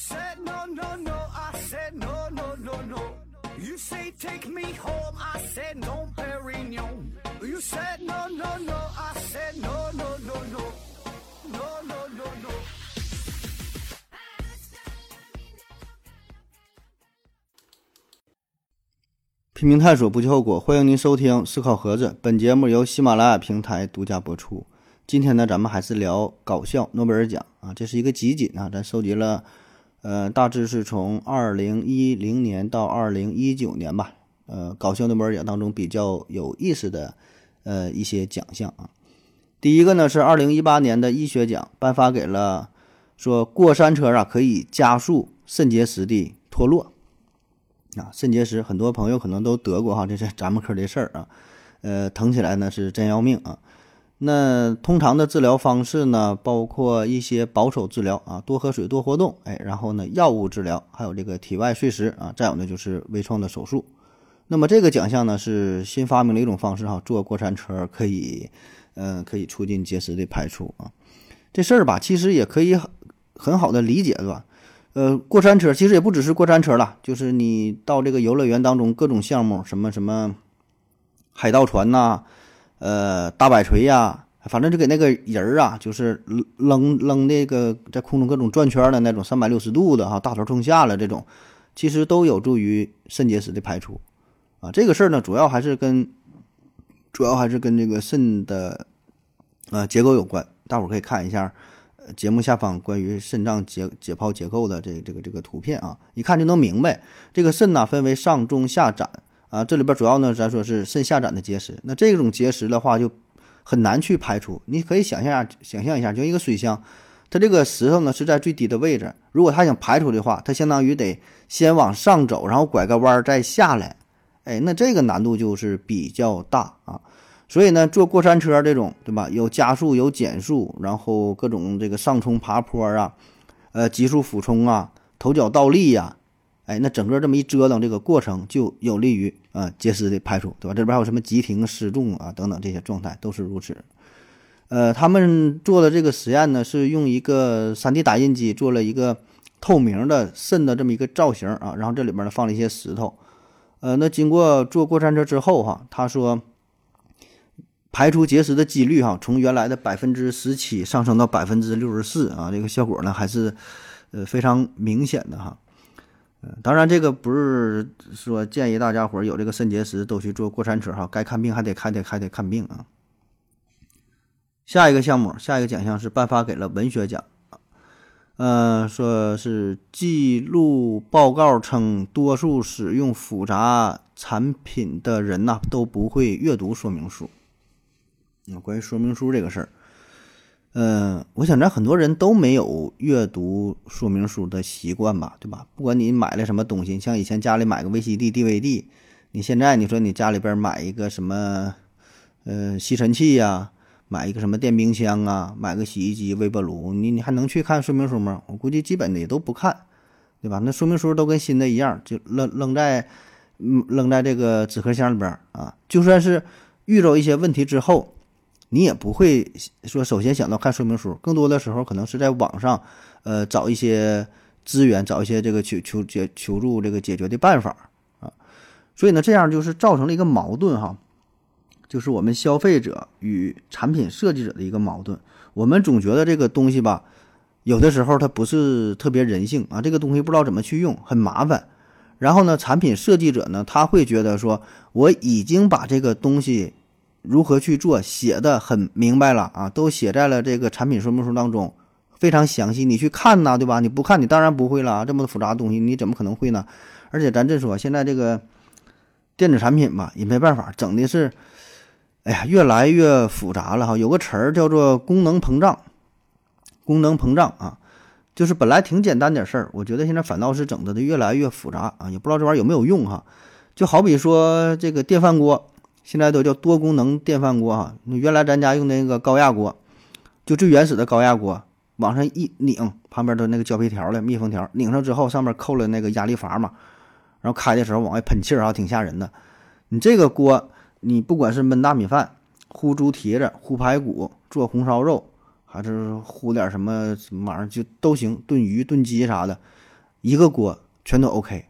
said no, no, no. I said no, no, no, no. You say take me home. I said no, Perignon. You said no, no, no. I said no, no, no, no. No, no, no, no. 拼命探索，不计后果。欢迎您收听《思考盒子》，本节目由喜马拉雅平台独家播出。今天呢，咱们还是聊搞笑诺贝尔奖啊，这是一个集锦啊，咱收集了，呃，大致是从二零一零年到二零一九年吧，呃，搞笑诺贝尔奖当中比较有意思的呃一些奖项啊。第一个呢是二零一八年的医学奖，颁发给了说过山车啊可以加速肾结石的脱落。啊，肾结石很多朋友可能都得过哈，这是咱们科的事儿啊。呃，疼起来呢是真要命啊。那通常的治疗方式呢，包括一些保守治疗啊，多喝水、多活动，哎，然后呢药物治疗，还有这个体外碎石啊，再有呢就是微创的手术。那么这个奖项呢是新发明的一种方式哈，坐过山车可以，嗯，可以促进结石的排出啊。这事儿吧，其实也可以很很好的理解，对吧？呃，过山车其实也不只是过山车了，就是你到这个游乐园当中各种项目，什么什么海盗船呐，呃，大摆锤呀，反正就给那个人儿啊，就是扔扔那个在空中各种转圈的那种三百六十度的哈，大头冲下了这种，其实都有助于肾结石的排出啊。这个事儿呢，主要还是跟主要还是跟这个肾的呃结构有关，大伙儿可以看一下。节目下方关于肾脏解解剖结构的这这个这个图片啊，一看就能明白，这个肾呢分为上中下展啊，这里边主要呢咱说是肾下展的结石，那这种结石的话就很难去排出。你可以想象想象一下，就一个水箱，它这个石头呢是在最低的位置，如果它想排出的话，它相当于得先往上走，然后拐个弯再下来，哎，那这个难度就是比较大啊。所以呢，坐过山车这种，对吧？有加速，有减速，然后各种这个上冲爬坡啊，呃，急速俯冲啊，头脚倒立呀，哎，那整个这么一折腾，这个过程就有利于啊结石的排出，对吧？这边还有什么急停、失重啊等等这些状态都是如此。呃，他们做的这个实验呢，是用一个 3D 打印机做了一个透明的肾的这么一个造型啊，然后这里面呢放了一些石头，呃，那经过坐过山车之后哈，他说。排出结石的几率哈，从原来的百分之十七上升到百分之六十四啊，这个效果呢还是呃非常明显的哈。嗯，当然这个不是说建议大家伙有这个肾结石都去坐过山车哈，该看病还得看得还得看病啊。下一个项目，下一个奖项是颁发给了文学奖，嗯，说是记录报告称，多数使用复杂产品的人呐都不会阅读说明书。关于说明书这个事儿，嗯，我想咱很多人都没有阅读说明书的习惯吧，对吧？不管你买了什么东西，像以前家里买个 VCD、DVD，你现在你说你家里边买一个什么，呃，吸尘器呀，买一个什么电冰箱啊，买个洗衣机、微波炉，你你还能去看说明书吗？我估计基本的也都不看，对吧？那说明书都跟新的一样，就扔扔在，嗯，扔在这个纸壳箱里边啊。就算是遇到一些问题之后。你也不会说首先想到看说明书，更多的时候可能是在网上，呃，找一些资源，找一些这个求求解求助这个解决的办法啊。所以呢，这样就是造成了一个矛盾哈，就是我们消费者与产品设计者的一个矛盾。我们总觉得这个东西吧，有的时候它不是特别人性啊，这个东西不知道怎么去用，很麻烦。然后呢，产品设计者呢，他会觉得说，我已经把这个东西。如何去做写的很明白了啊，都写在了这个产品说明书当中，非常详细。你去看呐，对吧？你不看，你当然不会了。这么复杂的东西，你怎么可能会呢？而且咱这说，现在这个电子产品吧，也没办法，整的是，哎呀，越来越复杂了哈。有个词儿叫做功能膨胀，功能膨胀啊，就是本来挺简单点事儿，我觉得现在反倒是整的的越来越复杂啊，也不知道这玩意儿有没有用哈。就好比说这个电饭锅。现在都叫多功能电饭锅哈，原来咱家用那个高压锅，就最原始的高压锅，往上一拧，旁边都那个胶皮条的密封条，拧上之后上面扣了那个压力阀嘛，然后开的时候往外喷气儿啊，挺吓人的。你这个锅，你不管是焖大米饭、烀猪蹄子、烀排骨、做红烧肉，还是烀点什么什么玩意儿，就都行，炖鱼、炖鸡啥的，一个锅全都 OK。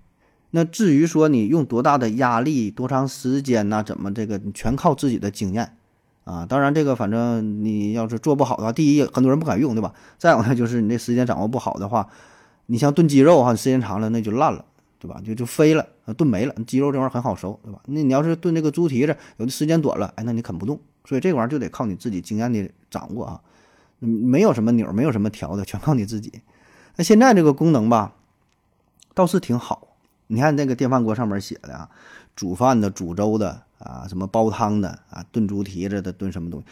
那至于说你用多大的压力、多长时间呐，怎么这个全靠自己的经验啊。当然，这个反正你要是做不好的话，第一很多人不敢用，对吧？再有呢，就是你这时间掌握不好的话，你像炖鸡肉哈，时间长了那就烂了，对吧？就就飞了，炖没了。鸡肉这玩意儿很好熟，对吧？那你要是炖这个猪蹄子，有的时间短了，哎，那你啃不动。所以这玩意儿就得靠你自己经验的掌握啊，没有什么钮，没有什么调的，全靠你自己。那现在这个功能吧，倒是挺好。你看那个电饭锅上面写的啊，煮饭的、煮粥的啊，什么煲汤的啊，炖猪蹄子的、炖什么东西，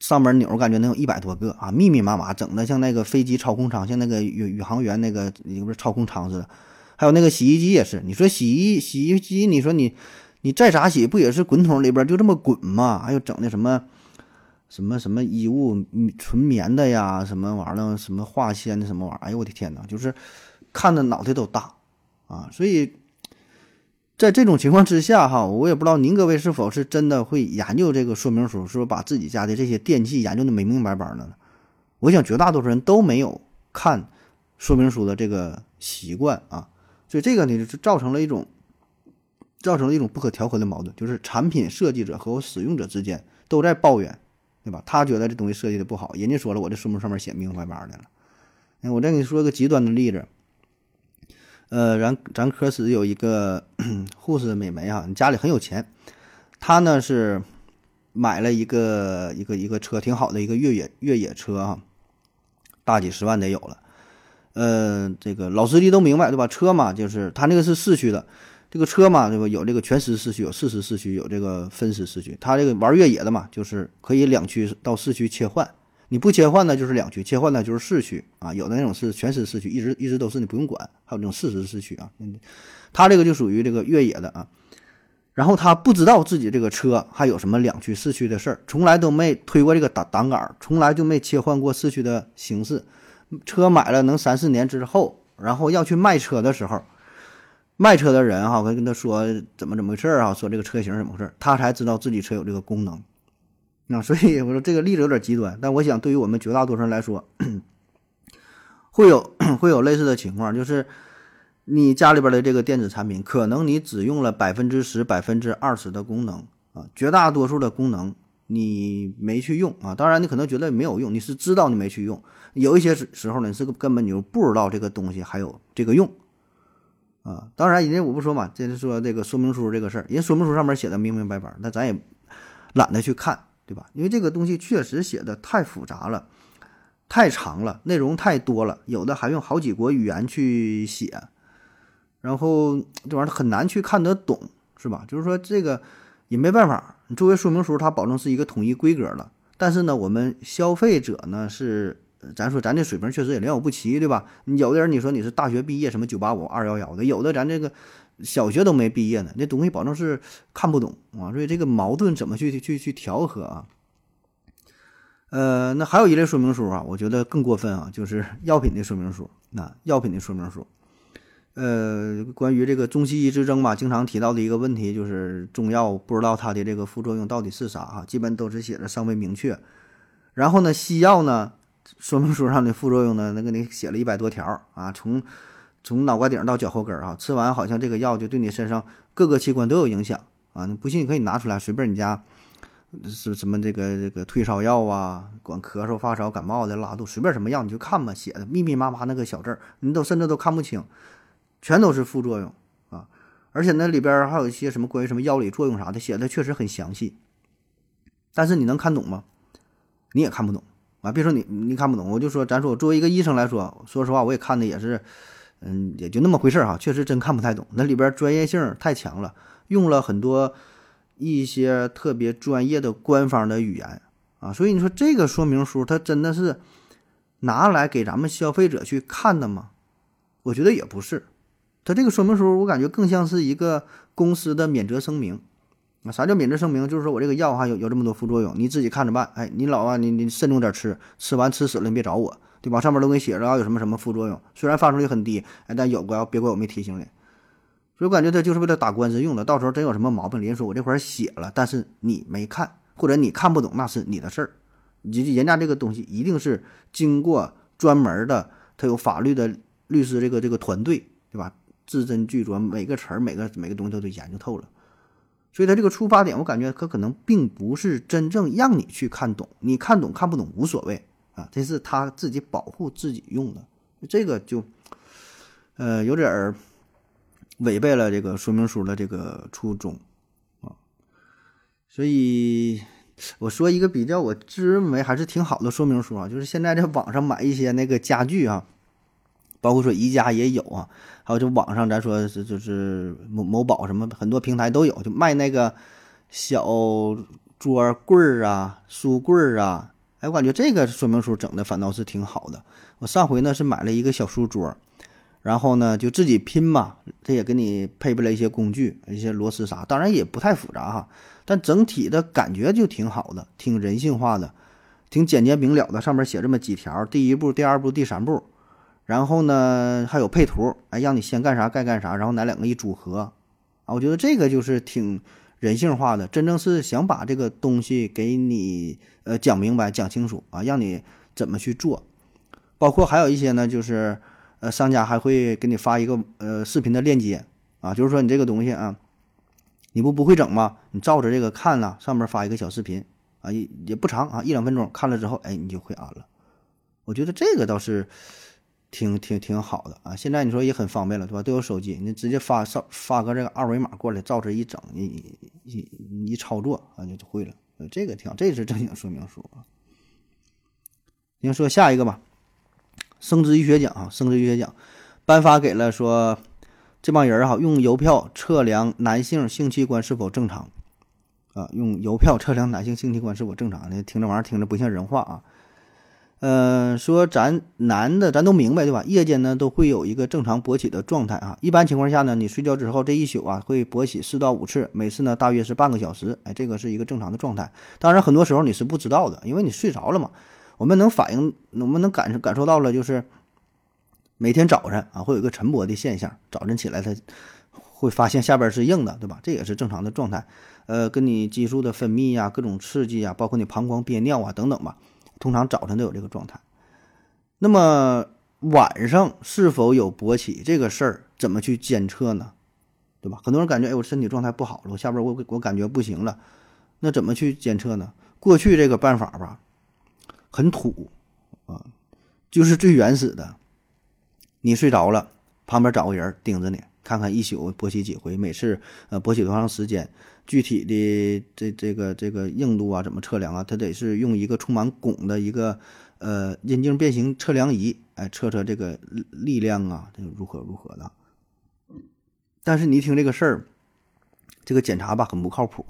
上面钮感觉能有一百多个啊，密密麻麻，整的像那个飞机操控舱，像那个宇宇航员那个不是操控舱似的。还有那个洗衣机也是，你说洗衣洗衣机，你说你你再咋洗，不也是滚筒里边就这么滚吗？还有整的什么什么什么衣物纯棉的呀，什么玩意儿，什么化纤的什么玩意儿？哎呦我的天哪，就是看的脑袋都大。啊，所以在这种情况之下，哈，我也不知道您各位是否是真的会研究这个说明书，是不把自己家的这些电器研究的明明白白的呢？我想绝大多数人都没有看说明书的这个习惯啊，所以这个呢，就造成了一种造成了一种不可调和的矛盾，就是产品设计者和使用者之间都在抱怨，对吧？他觉得这东西设计的不好，人家说了，我这说明上面写明明白白的了。哎，我再给你说个极端的例子。呃，咱咱科室有一个护士美眉哈，你家里很有钱，她呢是买了一个一个一个车，挺好的一个越野越野车哈，大几十万得有了。呃，这个老司机都明白对吧？车嘛，就是他那个是四驱的，这个车嘛对吧？有这个全时四驱，有四时四驱，有这个分时四驱。他这个玩越野的嘛，就是可以两驱到四驱切换。你不切换呢，就是两驱；切换呢，就是四驱啊。有的那种是全时四驱，一直一直都是你不用管；还有那种四时四驱啊。他这个就属于这个越野的啊。然后他不知道自己这个车还有什么两驱四驱的事儿，从来都没推过这个挡挡杆，从来就没切换过四驱的形式。车买了能三四年之后，然后要去卖车的时候，卖车的人哈，会跟他说怎么怎么回事儿啊，说这个车型怎么回事儿，他才知道自己车有这个功能。那所以我说这个例子有点极端，但我想对于我们绝大多数人来说，会有 会有类似的情况，就是你家里边的这个电子产品，可能你只用了百分之十、百分之二十的功能啊，绝大多数的功能你没去用啊。当然，你可能觉得没有用，你是知道你没去用。有一些时时候呢，你是根本你就不知道这个东西还有这个用啊。当然，人家我不说嘛，这是说这个说明书这个事儿，人说明书上面写的明明白白，那咱也懒得去看。对吧？因为这个东西确实写的太复杂了，太长了，内容太多了，有的还用好几国语言去写，然后这玩意儿很难去看得懂，是吧？就是说这个也没办法，你作为说明书，它保证是一个统一规格的，但是呢，我们消费者呢是，咱说咱这水平确实也良莠不齐，对吧？有的人你说你是大学毕业，什么九八五、二幺幺的，有的咱这个。小学都没毕业呢，那东西保证是看不懂啊，所以这个矛盾怎么去去去调和啊？呃，那还有一类说明书啊，我觉得更过分啊，就是药品的说明书。那药品的说明书，呃，关于这个中西医之争吧，经常提到的一个问题就是中药不知道它的这个副作用到底是啥啊，基本都是写的尚未明确。然后呢，西药呢，说明书上的副作用呢，那给你写了一百多条啊，从。从脑瓜顶到脚后跟儿啊，吃完好像这个药就对你身上各个器官都有影响啊！你不信你可以拿出来，随便你家是什么这个这个退烧药啊，管咳嗽、发烧、感冒的、拉肚，随便什么药你就看吧，写的密密麻麻那个小字儿，你都甚至都看不清，全都是副作用啊！而且那里边还有一些什么关于什么药理作用啥的，写的确实很详细，但是你能看懂吗？你也看不懂啊！别说你你看不懂，我就说咱说作为一个医生来说，说实话我也看的也是。嗯，也就那么回事儿哈，确实真看不太懂。那里边专业性太强了，用了很多一些特别专业的官方的语言啊，所以你说这个说明书它真的是拿来给咱们消费者去看的吗？我觉得也不是，它这个说明书我感觉更像是一个公司的免责声明啊。啥叫免责声明？就是说我这个药哈有有这么多副作用，你自己看着办。哎，你老啊，你你慎重点吃，吃完吃死了你别找我。对吧？上面都给你写着啊，有什么什么副作用？虽然发生率很低，哎，但有个别怪我没提醒你。所以我感觉他就是为了打官司用的。到时候真有什么毛病，人家说我这块写了，但是你没看，或者你看不懂，那是你的事儿。你人家这个东西一定是经过专门的，他有法律的律师这个这个团队，对吧？字斟句酌，每个词儿、每个每个东西都得研究透了。所以他这个出发点，我感觉他可能并不是真正让你去看懂，你看懂看不懂无所谓啊，这是他自己保护自己用的，这个就，呃，有点儿违背了这个说明书的这个初衷啊。所以我说一个比较我自认为还是挺好的说明书啊，就是现在在网上买一些那个家具啊。包括说宜家也有啊，还有就网上咱说是就是某某宝什么很多平台都有，就卖那个小桌柜儿啊、书柜儿啊。哎，我感觉这个说明书整的反倒是挺好的。我上回呢是买了一个小书桌，然后呢就自己拼嘛，这也给你配备了一些工具、一些螺丝啥，当然也不太复杂哈，但整体的感觉就挺好的，挺人性化的，挺简洁明了的。上面写这么几条：第一步、第二步、第三步。然后呢，还有配图，哎，让你先干啥该干啥，然后哪两个一组合，啊，我觉得这个就是挺人性化的，真正是想把这个东西给你呃讲明白、讲清楚啊，让你怎么去做。包括还有一些呢，就是呃商家还会给你发一个呃视频的链接啊，就是说你这个东西啊，你不不会整吗？你照着这个看了，上面发一个小视频啊，也也不长啊，一两分钟，看了之后，哎，你就会安了。我觉得这个倒是。挺挺挺好的啊！现在你说也很方便了，对吧？都有手机，你直接发发发个这个二维码过来，照着一整，一一一操作啊，就就会了。这个挺好，这是正经说明书啊。您说下一个吧，生殖医学奖啊，生殖医学奖颁发给了说这帮人哈，用邮票测量男性性器官是否正常啊？用邮票测量男性性器官是否正常？的听这玩意儿听着不像人话啊。呃，说咱男的咱都明白对吧？夜间呢都会有一个正常勃起的状态啊。一般情况下呢，你睡觉之后这一宿啊会勃起四到五次，每次呢大约是半个小时。哎，这个是一个正常的状态。当然，很多时候你是不知道的，因为你睡着了嘛。我们能反应，我们能感受感受到了，就是每天早晨啊会有一个晨勃的现象，早晨起来他会发现下边是硬的，对吧？这也是正常的状态。呃，跟你激素的分泌呀、各种刺激啊，包括你膀胱憋尿啊等等吧。通常早晨都有这个状态，那么晚上是否有勃起这个事儿怎么去监测呢？对吧？很多人感觉哎，我身体状态不好了，我下边我我感觉不行了，那怎么去监测呢？过去这个办法吧，很土啊，就是最原始的。你睡着了，旁边找个人盯着你，看看一宿勃起几回，每次呃勃起多长时间。具体的这这个这个硬度啊，怎么测量啊？它得是用一个充满汞的一个呃阴茎变形测量仪，哎，测测这个力量啊，这个如何如何的。但是你一听这个事儿，这个检查吧很不靠谱。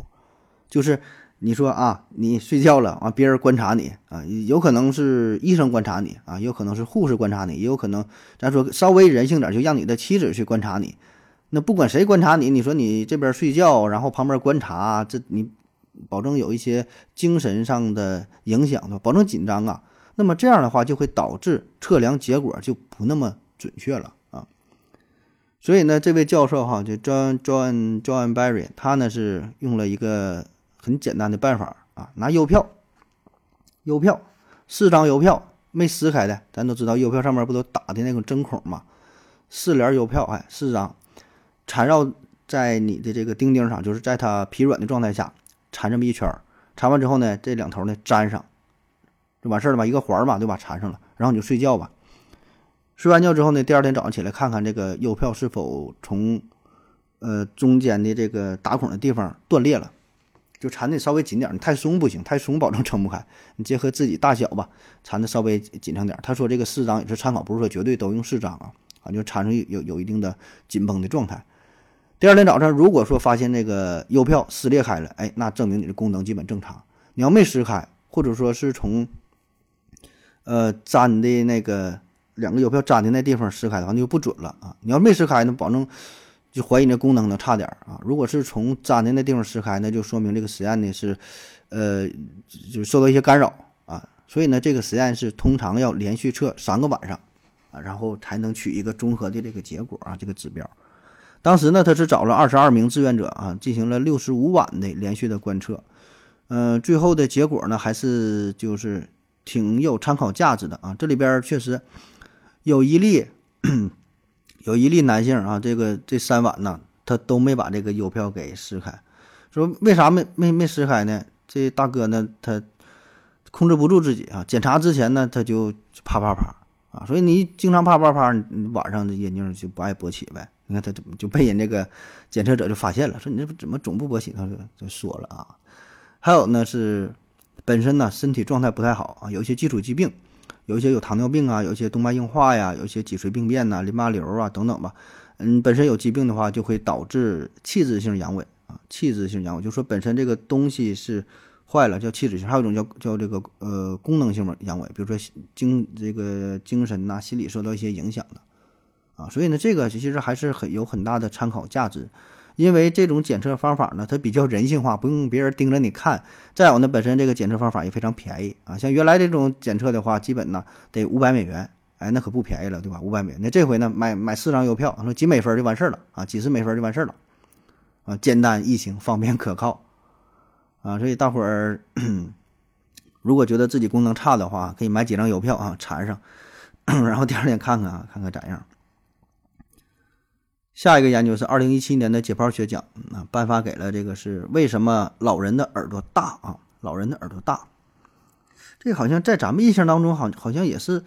就是你说啊，你睡觉了啊，别人观察你啊，有可能是医生观察你啊，有可能是护士观察你，也有可能咱说稍微人性点，就让你的妻子去观察你。那不管谁观察你，你说你这边睡觉，然后旁边观察，这你保证有一些精神上的影响，保证紧张啊。那么这样的话就会导致测量结果就不那么准确了啊。所以呢，这位教授哈，就 John John John Barry，他呢是用了一个很简单的办法啊，拿邮票，邮票四张邮票没撕开的，咱都知道邮票上面不都打的那种针孔嘛，四联邮票，哎，四张。缠绕在你的这个钉钉上，就是在它疲软的状态下缠这么一圈儿，缠完之后呢，这两头呢粘上，就完事儿了吧？一个环儿嘛，对吧？缠上了，然后你就睡觉吧。睡完觉之后呢，第二天早上起来看看这个邮票是否从呃中间的这个打孔的地方断裂了，就缠的稍微紧点儿，你太松不行，太松保证撑不开。你结合自己大小吧，缠的稍微紧张点儿。他说这个四张也是参考，不是说绝对都用四张啊，啊，就缠上有有一定的紧绷的状态。第二天早上，如果说发现那个邮票撕裂开了，哎，那证明你的功能基本正常。你要没撕开，或者说是从呃粘的那个两个邮票粘的那地方撕开的话，那就不准了啊。你要没撕开，那保证就怀疑你的功能能差点啊。如果是从粘的那地方撕开，那就说明这个实验呢是呃就受到一些干扰啊。所以呢，这个实验是通常要连续测三个晚上啊，然后才能取一个综合的这个结果啊，这个指标。当时呢，他是找了二十二名志愿者啊，进行了六十五晚的连续的观测，嗯，最后的结果呢，还是就是挺有参考价值的啊。这里边确实有一例有一例男性啊，这个这三晚呢，他都没把这个邮票给撕开，说为啥没没没撕开呢？这大哥呢，他控制不住自己啊，检查之前呢，他就啪啪啪啊，所以你经常啪啪啪，你晚上这眼睛就不爱勃起呗。你看他怎么就被人这个检测者就发现了，说你这怎么总不勃起？他就就说了啊。还有呢是本身呢身体状态不太好啊，有一些基础疾病，有一些有糖尿病啊，有一些动脉硬化呀，有一些脊髓病变呐、淋巴瘤啊等等吧。嗯，本身有疾病的话，就会导致器质性阳痿啊，器质性阳痿就说本身这个东西是坏了，叫器质性。还有一种叫叫这个呃功能性的阳痿，比如说精这个精神呐、心理受到一些影响的啊。所以呢，这个其实还是很有很大的参考价值。因为这种检测方法呢，它比较人性化，不用别人盯着你看。再有呢，本身这个检测方法也非常便宜啊。像原来这种检测的话，基本呢得五百美元，哎，那可不便宜了，对吧？五百美元，那这回呢，买买四张邮票，说几美分就完事儿了啊，几十美分就完事儿了啊，简单易行，方便可靠啊。所以大伙儿 如果觉得自己功能差的话，可以买几张邮票啊，缠上，然后第二天看看啊，看看咋样。下一个研究是二零一七年的解剖学奖啊，颁发给了这个是为什么老人的耳朵大啊？老人的耳朵大，这好像在咱们印象当中，好好像也是，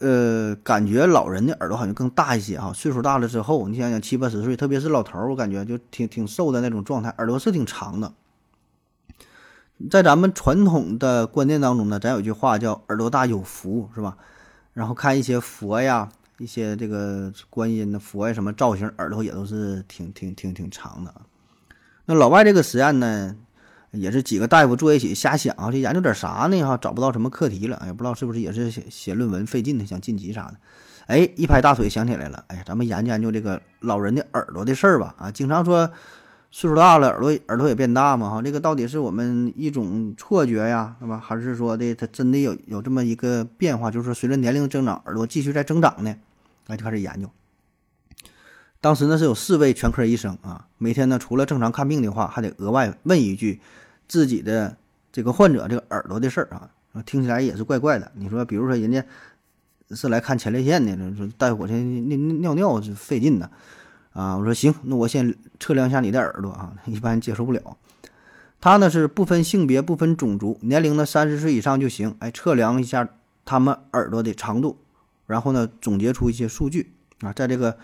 呃，感觉老人的耳朵好像更大一些啊。岁数大了之后，你想想七八十岁，特别是老头，我感觉就挺挺瘦的那种状态，耳朵是挺长的。在咱们传统的观念当中呢，咱有句话叫“耳朵大有福”，是吧？然后看一些佛呀。一些这个观音的佛呀，什么造型，耳朵也都是挺挺挺挺长的。那老外这个实验呢，也是几个大夫坐一起瞎想啊，这研究点啥呢？哈，找不到什么课题了，也不知道是不是也是写写论文费劲的，想晋级啥的。哎，一拍大腿想起来了，哎，咱们研究研究这个老人的耳朵的事儿吧。啊，经常说岁数大了耳朵耳朵也变大嘛，哈，这个到底是我们一种错觉呀，是吧？还是说的它真的有有这么一个变化，就是随着年龄增长，耳朵继续在增长呢？那就开始研究。当时呢是有四位全科医生啊，每天呢除了正常看病的话，还得额外问一句自己的这个患者这个耳朵的事儿啊，听起来也是怪怪的。你说，比如说人家是来看前列腺的，说大夫我这尿尿尿是费劲的啊。啊我说行，那我先测量一下你的耳朵啊，一般接受不了。他呢是不分性别、不分种族、年龄呢三十岁以上就行，哎，测量一下他们耳朵的长度。然后呢，总结出一些数据啊，在这个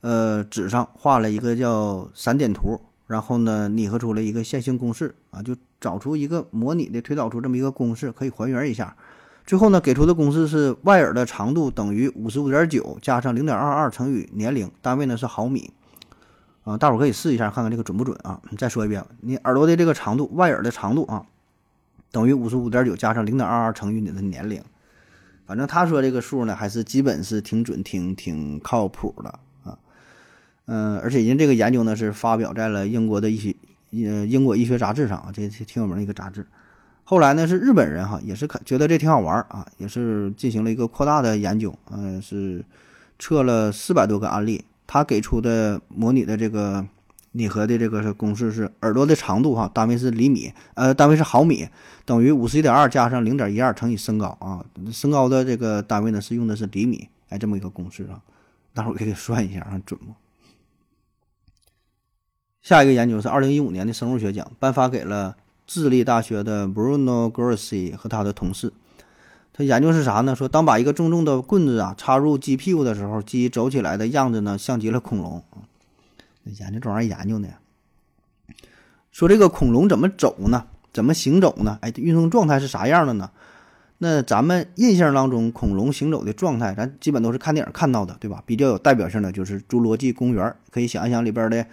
呃纸上画了一个叫散点图，然后呢拟合出了一个线性公式啊，就找出一个模拟的推导出这么一个公式，可以还原一下。最后呢，给出的公式是外耳的长度等于五十五点九加上零点二二乘以年龄，单位呢是毫米啊。大伙可以试一下，看看这个准不准啊？你再说一遍，你耳朵的这个长度，外耳的长度啊，等于五十五点九加上零点二二乘以你的年龄。反正他说这个数呢，还是基本是挺准、挺挺靠谱的啊。嗯，而且人这个研究呢是发表在了英国的一些呃英国医学杂志上啊，这挺有名的一个杂志。后来呢是日本人哈，也是看觉得这挺好玩啊，也是进行了一个扩大的研究，嗯，是测了四百多个案例，他给出的模拟的这个。拟合的这个公式是耳朵的长度哈，单位是厘米，呃，单位是毫米，等于五十一点二加上零点一二乘以身高啊，身高的这个单位呢是用的是厘米，哎，这么一个公式啊，大伙儿可以算一下啊，准不？下一个研究是二零一五年的生物学奖，颁发给了智利大学的 Bruno Grossi 和他的同事。他研究是啥呢？说当把一个重重的棍子啊插入鸡屁股的时候，鸡走起来的样子呢，像极了恐龙。研究这玩意儿研究呢，说这个恐龙怎么走呢？怎么行走呢？哎，运动状态是啥样的呢？那咱们印象当中恐龙行走的状态，咱基本都是看电影看到的，对吧？比较有代表性的就是《侏罗纪公园》，可以想一想里边的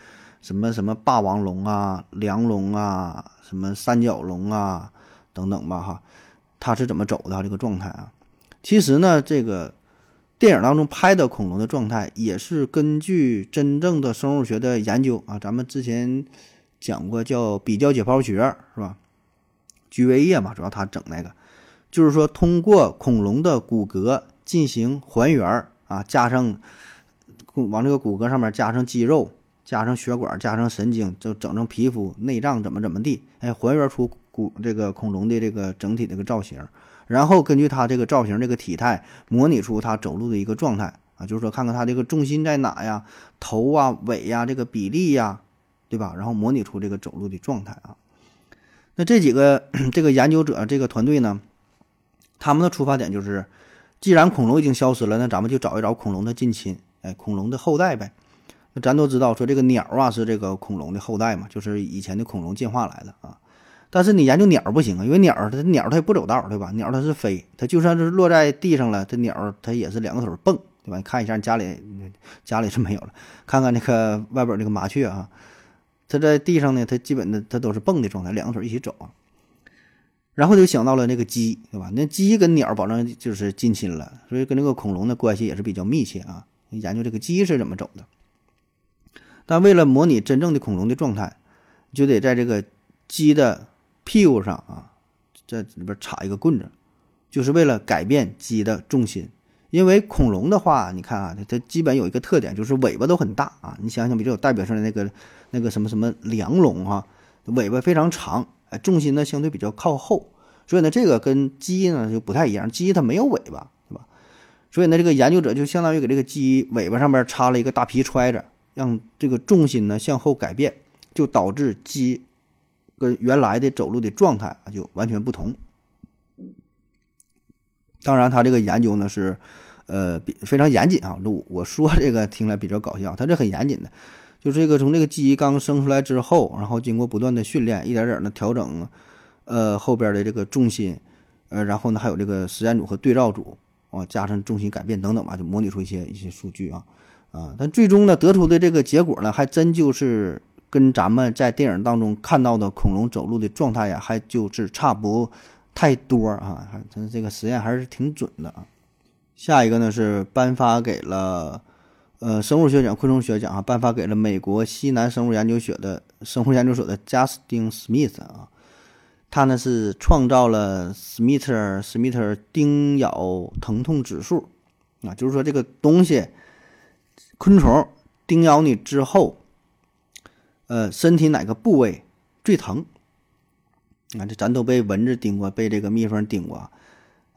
什么什么霸王龙啊、梁龙啊、什么三角龙啊等等吧，哈，它是怎么走的这个状态啊？其实呢，这个。电影当中拍的恐龙的状态，也是根据真正的生物学的研究啊。咱们之前讲过，叫比较解剖学，是吧？居维叶嘛，主要他整那个，就是说通过恐龙的骨骼进行还原啊，加上往这个骨骼上面加上肌肉、加上血管、加上神经，就整成皮肤、内脏怎么怎么地，哎，还原出骨这个恐龙的这个整体这个造型。然后根据它这个造型、这个体态，模拟出它走路的一个状态啊，就是说看看它这个重心在哪呀，头啊、尾呀这个比例呀，对吧？然后模拟出这个走路的状态啊。那这几个 这个研究者这个团队呢，他们的出发点就是，既然恐龙已经消失了，那咱们就找一找恐龙的近亲，哎，恐龙的后代呗。那咱都知道说这个鸟啊是这个恐龙的后代嘛，就是以前的恐龙进化来的啊。但是你研究鸟不行啊，因为鸟它鸟它也不走道，对吧？鸟它是飞，它就算是落在地上了，这鸟它也是两个腿蹦，对吧？你看一下家里家里是没有了，看看那个外边那个麻雀啊。它在地上呢，它基本的它都是蹦的状态，两个腿一起走啊。然后就想到了那个鸡，对吧？那鸡跟鸟保证就是近亲了，所以跟那个恐龙的关系也是比较密切啊。研究这个鸡是怎么走的。但为了模拟真正的恐龙的状态，就得在这个鸡的屁股上啊，在里边插一个棍子，就是为了改变鸡的重心。因为恐龙的话，你看啊，它它基本有一个特点，就是尾巴都很大啊。你想想，比较有代表性的那个那个什么什么梁龙哈，尾巴非常长，重心呢相对比较靠后，所以呢，这个跟鸡呢就不太一样，鸡它没有尾巴，对吧？所以呢，这个研究者就相当于给这个鸡尾巴上面插了一个大皮揣子，让这个重心呢向后改变，就导致鸡跟原来的走路的状态啊就完全不同。当然，他这个研究呢是，呃，比非常严谨啊。我我说这个听来比较搞笑，他这很严谨的，就这个从这个鸡刚生出来之后，然后经过不断的训练，一点点的调整，呃，后边的这个重心，呃，然后呢还有这个实验组和对照组啊，加上重心改变等等吧，就模拟出一些一些数据啊啊。但最终呢得出的这个结果呢，还真就是跟咱们在电影当中看到的恐龙走路的状态呀，还就是差不。太多啊，他这个实验还是挺准的啊。下一个呢是颁发给了，呃，生物学奖、昆虫学奖啊，颁发给了美国西南生物研究所的生物研究所的 Justin Smith 啊，他呢是创造了 Smith Smith 叮咬疼痛指数啊，就是说这个东西昆虫叮咬你之后，呃，身体哪个部位最疼？啊，这咱都被蚊子叮过，被这个蜜蜂叮过，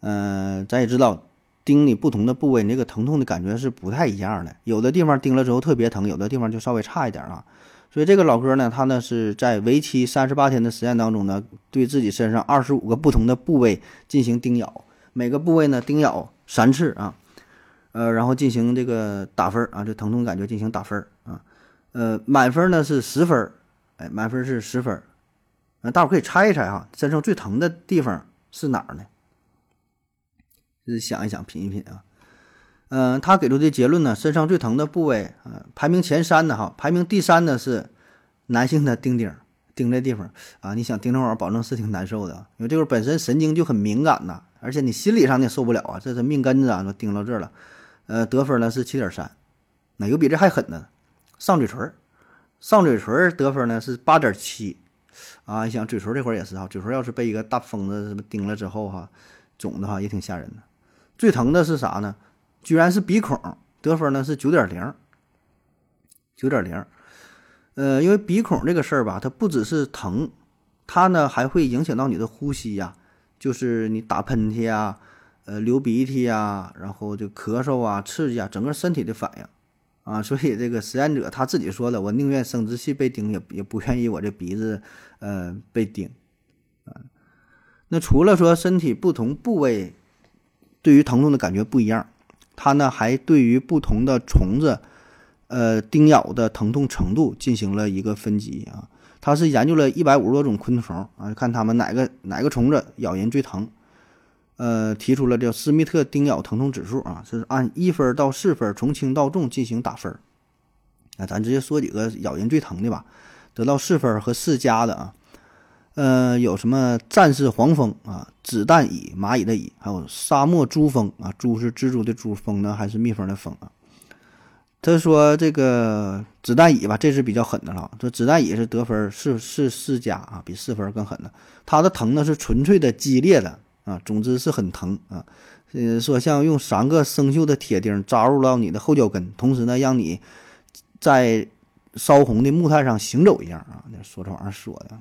嗯，咱也知道，叮你不同的部位，你这个疼痛的感觉是不太一样的。有的地方叮了之后特别疼，有的地方就稍微差一点啊。所以这个老哥呢，他呢是在为期三十八天的实验当中呢，对自己身上二十五个不同的部位进行叮咬，每个部位呢叮咬三次啊，呃，然后进行这个打分啊，这疼痛感觉进行打分啊，呃，满分呢是十分，哎，满分是十分。那大伙可以猜一猜哈，身上最疼的地方是哪儿呢？就是想一想，品一品啊。嗯，他给出的结论呢，身上最疼的部位，呃，排名前三的哈，排名第三的是男性的丁丁，丁这地方啊，你想丁这会儿，保证是挺难受的，因为这会儿本身神经就很敏感呐，而且你心理上你也受不了啊，这是命根子啊，都钉到这儿了。呃，得分呢是七点三，那有比这还狠的，上嘴唇，上嘴唇得分呢是八点七。啊，你想嘴唇这块也是哈，嘴唇要是被一个大疯子什么叮了之后哈，肿的话也挺吓人的。最疼的是啥呢？居然是鼻孔，得分呢是九点零，九点零。呃，因为鼻孔这个事儿吧，它不只是疼，它呢还会影响到你的呼吸呀，就是你打喷嚏呀，呃，流鼻涕呀，然后就咳嗽啊，刺激啊，整个身体的反应。啊，所以这个实验者他自己说的，我宁愿生殖器被叮，也也不愿意我这鼻子，呃，被叮。啊，那除了说身体不同部位对于疼痛的感觉不一样，他呢还对于不同的虫子，呃，叮咬的疼痛程度进行了一个分级啊。他是研究了一百五十多种昆虫啊，看他们哪个哪个虫子咬人最疼。呃，提出了叫斯密特叮咬疼痛指数啊，是按一分到四分，从轻到重进行打分儿。啊，咱直接说几个咬人最疼的吧，得到四分和四加的啊。呃，有什么战士黄蜂啊，子弹蚁，蚂蚁的蚁，还有沙漠蛛蜂啊，蛛是蜘蛛的蛛，蜂呢还是蜜蜂的蜂啊？他说这个子弹蚁吧，这是比较狠的了。这子弹蚁是得分是是四加啊，比四分更狠的。它的疼呢是纯粹的激烈的。啊，总之是很疼啊，呃，说像用三个生锈的铁钉扎入到你的后脚跟，同时呢，让你在烧红的木炭上行走一样啊。那说这玩意儿说的。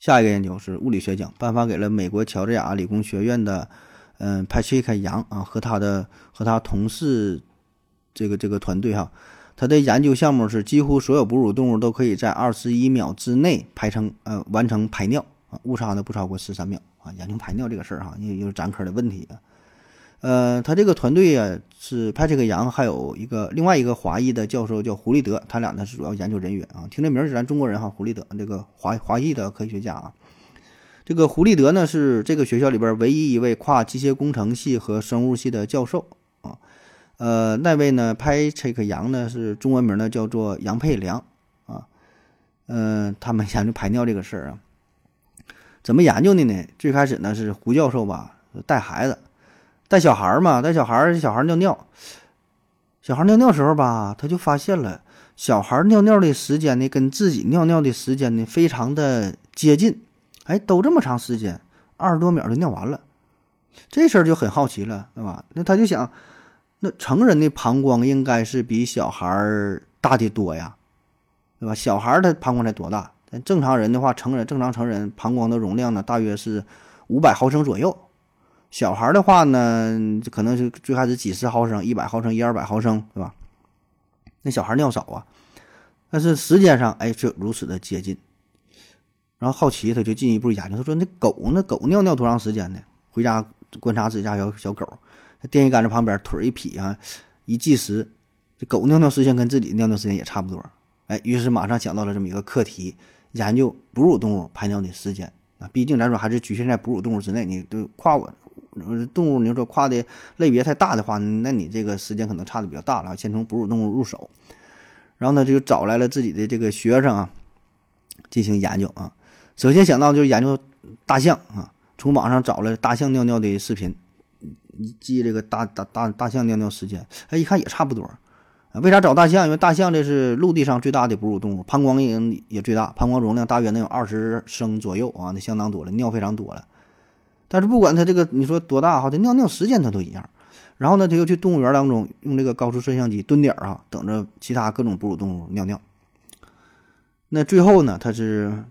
下一个研究是物理学奖，颁发给了美国乔治亚理工学院的嗯，Patrick 杨啊和他的和他同事这个这个团队哈，他的研究项目是几乎所有哺乳动物都可以在二十一秒之内排成呃完成排尿啊，误差呢不超过十三秒啊。研究排尿这个事儿哈，也有咱科的问题啊。呃，他这个团队啊是派这个杨，还有一个另外一个华裔的教授叫胡立德，他俩呢是主要研究人员啊。听这名是咱中国人哈，胡立德这个华华裔的科学家啊。这个胡立德呢是这个学校里边唯一一位跨机械工程系和生物系的教授啊。呃，那位呢派这个杨呢是中文名呢叫做杨佩良啊。嗯，他们 研究排尿这个事儿啊，怎么研究的呢？最开始呢是胡教授吧带孩子。带小孩嘛，带小孩，小孩尿尿，小孩尿尿时候吧，他就发现了小孩尿尿的时间呢，跟自己尿尿的时间呢，非常的接近，哎，都这么长时间，二十多秒就尿完了，这事儿就很好奇了，对吧？那他就想，那成人的膀胱应该是比小孩大的多呀，对吧？小孩他膀胱才多大？正常人的话，成人正常成人膀胱的容量呢，大约是五百毫升左右。小孩的话呢，可能是最开始几十毫升、一百毫升、一二百毫升，对吧？那小孩尿少啊，但是时间上哎却如此的接近。然后好奇，他就进一步研究，他说：“那狗那狗尿尿多长时间呢？”回家观察自己家小小狗，电线杆子旁边腿一劈啊，一计时，这狗尿尿时间跟自己尿尿时间也差不多。哎，于是马上想到了这么一个课题：研究哺乳动物排尿的时间啊。毕竟咱说还是局限在哺乳动物之内，你都跨我。动物，你说跨的类别太大的话，那你这个时间可能差的比较大了。先从哺乳动物入手，然后呢，就找来了自己的这个学生啊，进行研究啊。首先想到就是研究大象啊，从网上找了大象尿尿的视频，记这个大大大大象尿尿时间，哎，一看也差不多。为啥找大象？因为大象这是陆地上最大的哺乳动物，膀胱也也最大，膀胱容量大约能有二十升左右啊，那相当多了，尿非常多了。但是不管它这个你说多大哈，它尿尿时间它都一样。然后呢，他又去动物园当中用这个高速摄像机蹲点儿啊，等着其他各种哺乳动物尿尿。那最后呢，他是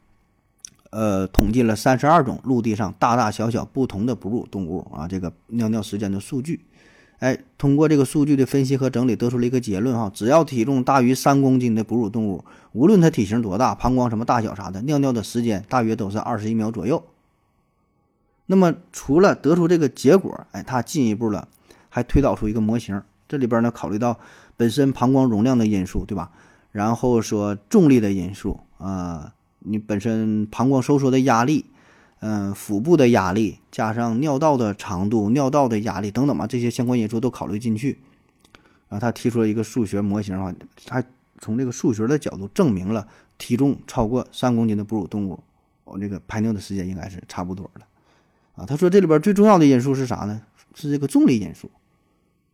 呃统计了三十二种陆地上大大小小不同的哺乳动物啊，这个尿尿时间的数据。哎，通过这个数据的分析和整理，得出了一个结论哈，只要体重大于三公斤的哺乳动物，无论它体型多大、膀胱什么大小啥的，尿尿的时间大约都是二十一秒左右。那么，除了得出这个结果，哎，他进一步了，还推导出一个模型。这里边呢，考虑到本身膀胱容量的因素，对吧？然后说重力的因素啊，你本身膀胱收缩的压力，嗯，腹部的压力，加上尿道的长度、尿道的压力等等嘛，这些相关因素都考虑进去。啊，他提出了一个数学模型啊，他从这个数学的角度证明了体重超过三公斤的哺乳动物，我这个排尿的时间应该是差不多的。啊，他说这里边最重要的因素是啥呢？是这个重力因素，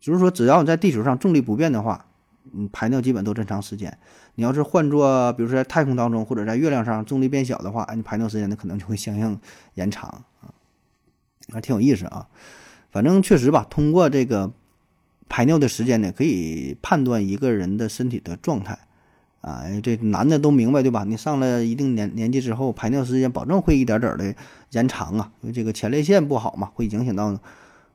就是说只要你在地球上重力不变的话，嗯，排尿基本都正常时间。你要是换做比如说在太空当中或者在月亮上重力变小的话，你排尿时间呢可能就会相应延长啊，还挺有意思啊。反正确实吧，通过这个排尿的时间呢，可以判断一个人的身体的状态。啊，这男的都明白对吧？你上了一定年年纪之后，排尿时间保证会一点点的延长啊，因为这个前列腺不好嘛，会影响到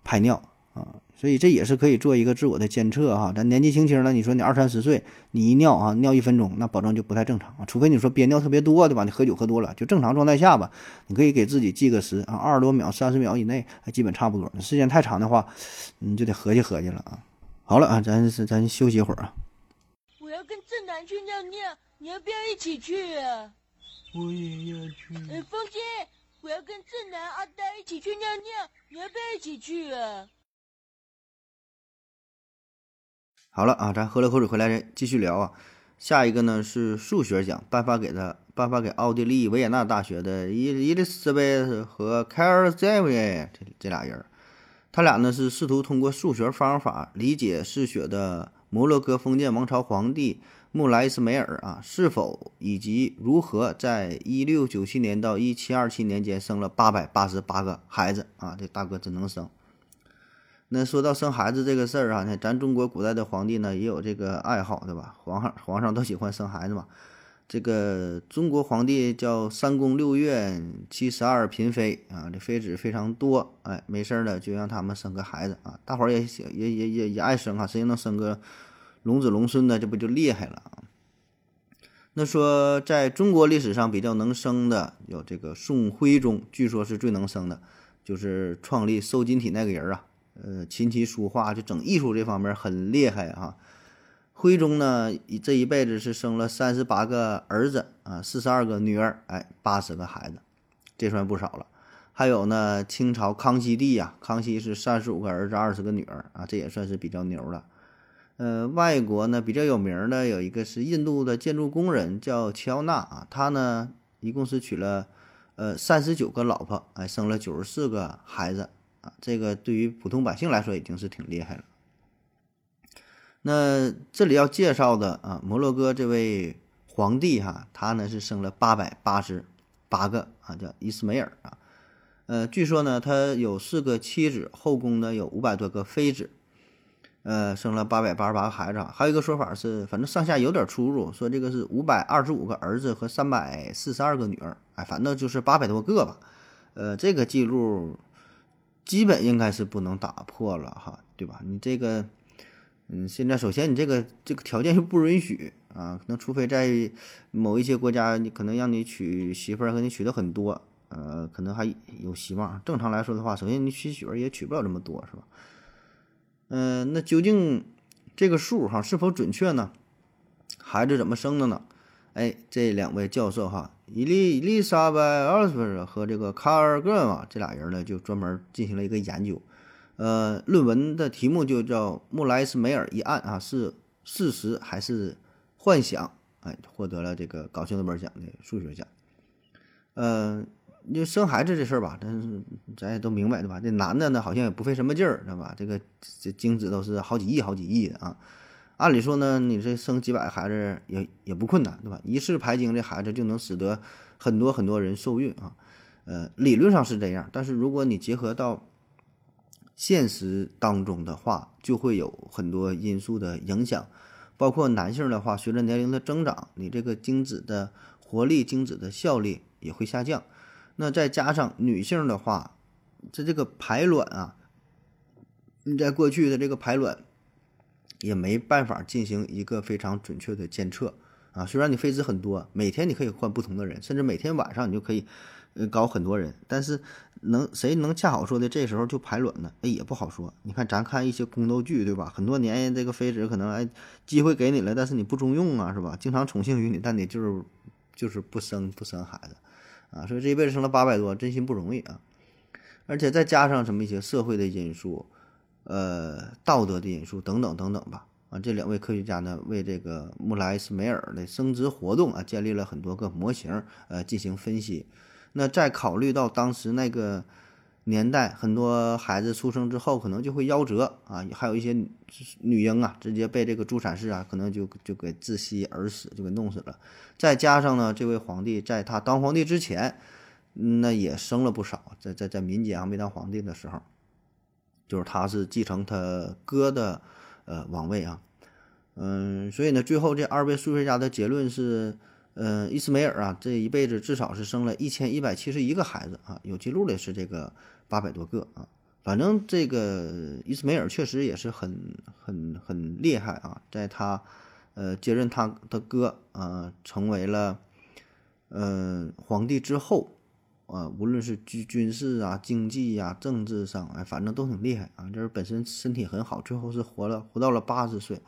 排尿啊，所以这也是可以做一个自我的监测哈。咱年纪轻轻的，你说你二三十岁，你一尿啊，尿一分钟，那保证就不太正常啊，除非你说憋尿特别多对吧？你喝酒喝多了，就正常状态下吧，你可以给自己计个时啊，二十多秒、三十秒以内，基本差不多。时间太长的话，你就得合计合计了啊。好了啊，咱是咱休息一会儿啊。我要跟正南去尿尿，你要不要一起去啊？我也要去。哎，风姐，我要跟正南、阿呆一起去尿尿，你要不要一起去啊？好了啊，咱喝了口水回来继续聊啊。下一个呢是数学奖，颁发给他，颁发给奥地利维也纳大学的伊伊丽斯贝和凯尔塞维这这俩人，他俩呢是试图通过数学方法理解嗜血的。摩洛哥封建王朝皇帝穆莱斯梅尔啊，是否以及如何在一六九七年到一七二七年间生了八百八十八个孩子啊？这大哥真能生。那说到生孩子这个事儿啊，那咱中国古代的皇帝呢也有这个爱好，对吧？皇上皇上都喜欢生孩子嘛。这个中国皇帝叫三宫六院七十二嫔妃啊，这妃子非常多，哎，没事儿了就让他们生个孩子啊，大伙儿也也也也也爱生啊，谁能生个龙子龙孙的，这不就厉害了啊？那说在中国历史上比较能生的有这个宋徽宗，据说是最能生的，就是创立瘦金体那个人啊，呃，琴棋书画就整艺术这方面很厉害哈。徽宗呢，这一辈子是生了三十八个儿子啊，四十二个女儿，哎，八十个孩子，这算不少了。还有呢，清朝康熙帝呀，康熙是三十五个儿子，二十个女儿啊，这也算是比较牛了。呃，外国呢比较有名的有一个是印度的建筑工人叫乔纳啊，他呢一共是娶了呃三十九个老婆，哎，生了九十四个孩子啊，这个对于普通百姓来说已经是挺厉害了。那这里要介绍的啊，摩洛哥这位皇帝哈，他呢是生了八百八十八个啊，叫伊斯梅尔啊。呃，据说呢，他有四个妻子，后宫呢有五百多个妃子，呃，生了八百八十八个孩子。还有一个说法是，反正上下有点出入，说这个是五百二十五个儿子和三百四十二个女儿，哎，反正就是八百多个吧。呃，这个记录基本应该是不能打破了哈，对吧？你这个。嗯，现在首先你这个这个条件就不允许啊，可能除非在某一些国家，你可能让你娶媳妇儿，和你娶的很多，呃，可能还有希望。正常来说的话，首先你娶媳妇儿也娶不了这么多，是吧？嗯，那究竟这个数哈是否准确呢？孩子怎么生的呢？哎，这两位教授哈，伊丽伊丽莎白奥斯本和这个卡尔格瓦这俩人呢，就专门进行了一个研究。呃，论文的题目就叫穆莱斯梅尔一案啊，是事实还是幻想？哎，获得了这个搞笑诺贝尔奖的数学奖。呃，就生孩子这事儿吧，但是咱也都明白对吧？这男的呢，好像也不费什么劲儿，对吧？这个这精子都是好几亿、好几亿的啊。按理说呢，你这生几百个孩子也也不困难，对吧？一次排精，这孩子就能使得很多很多人受孕啊。呃，理论上是这样，但是如果你结合到现实当中的话，就会有很多因素的影响，包括男性的话，随着年龄的增长，你这个精子的活力、精子的效力也会下降。那再加上女性的话，这这个排卵啊，你在过去的这个排卵也没办法进行一个非常准确的监测啊。虽然你妃子很多，每天你可以换不同的人，甚至每天晚上你就可以。搞很多人，但是能谁能恰好说的这时候就排卵呢？哎，也不好说。你看咱看一些宫斗剧，对吧？很多年这个妃子可能哎机会给你了，但是你不中用啊，是吧？经常宠幸于你，但你就是就是不生不生孩子啊，所以这一辈子生了八百多，真心不容易啊。而且再加上什么一些社会的因素，呃，道德的因素等等等等吧。啊，这两位科学家呢，为这个穆莱斯梅尔的生殖活动啊，建立了很多个模型，呃，进行分析。那再考虑到当时那个年代，很多孩子出生之后可能就会夭折啊，还有一些女婴啊，直接被这个助产士啊，可能就就给窒息而死，就给弄死了。再加上呢，这位皇帝在他当皇帝之前，那也生了不少，在在在民间还没当皇帝的时候，就是他是继承他哥的呃王位啊，嗯，所以呢，最后这二位数学家的结论是。嗯，伊斯梅尔啊，这一辈子至少是生了一千一百七十一个孩子啊，有记录的是这个八百多个啊。反正这个伊斯梅尔确实也是很很很厉害啊，在他呃接任他的哥啊，成为了嗯皇帝之后啊，无论是军军事啊、经济呀、政治上，哎，反正都挺厉害啊。就是本身身体很好，最后是活了活到了八十岁。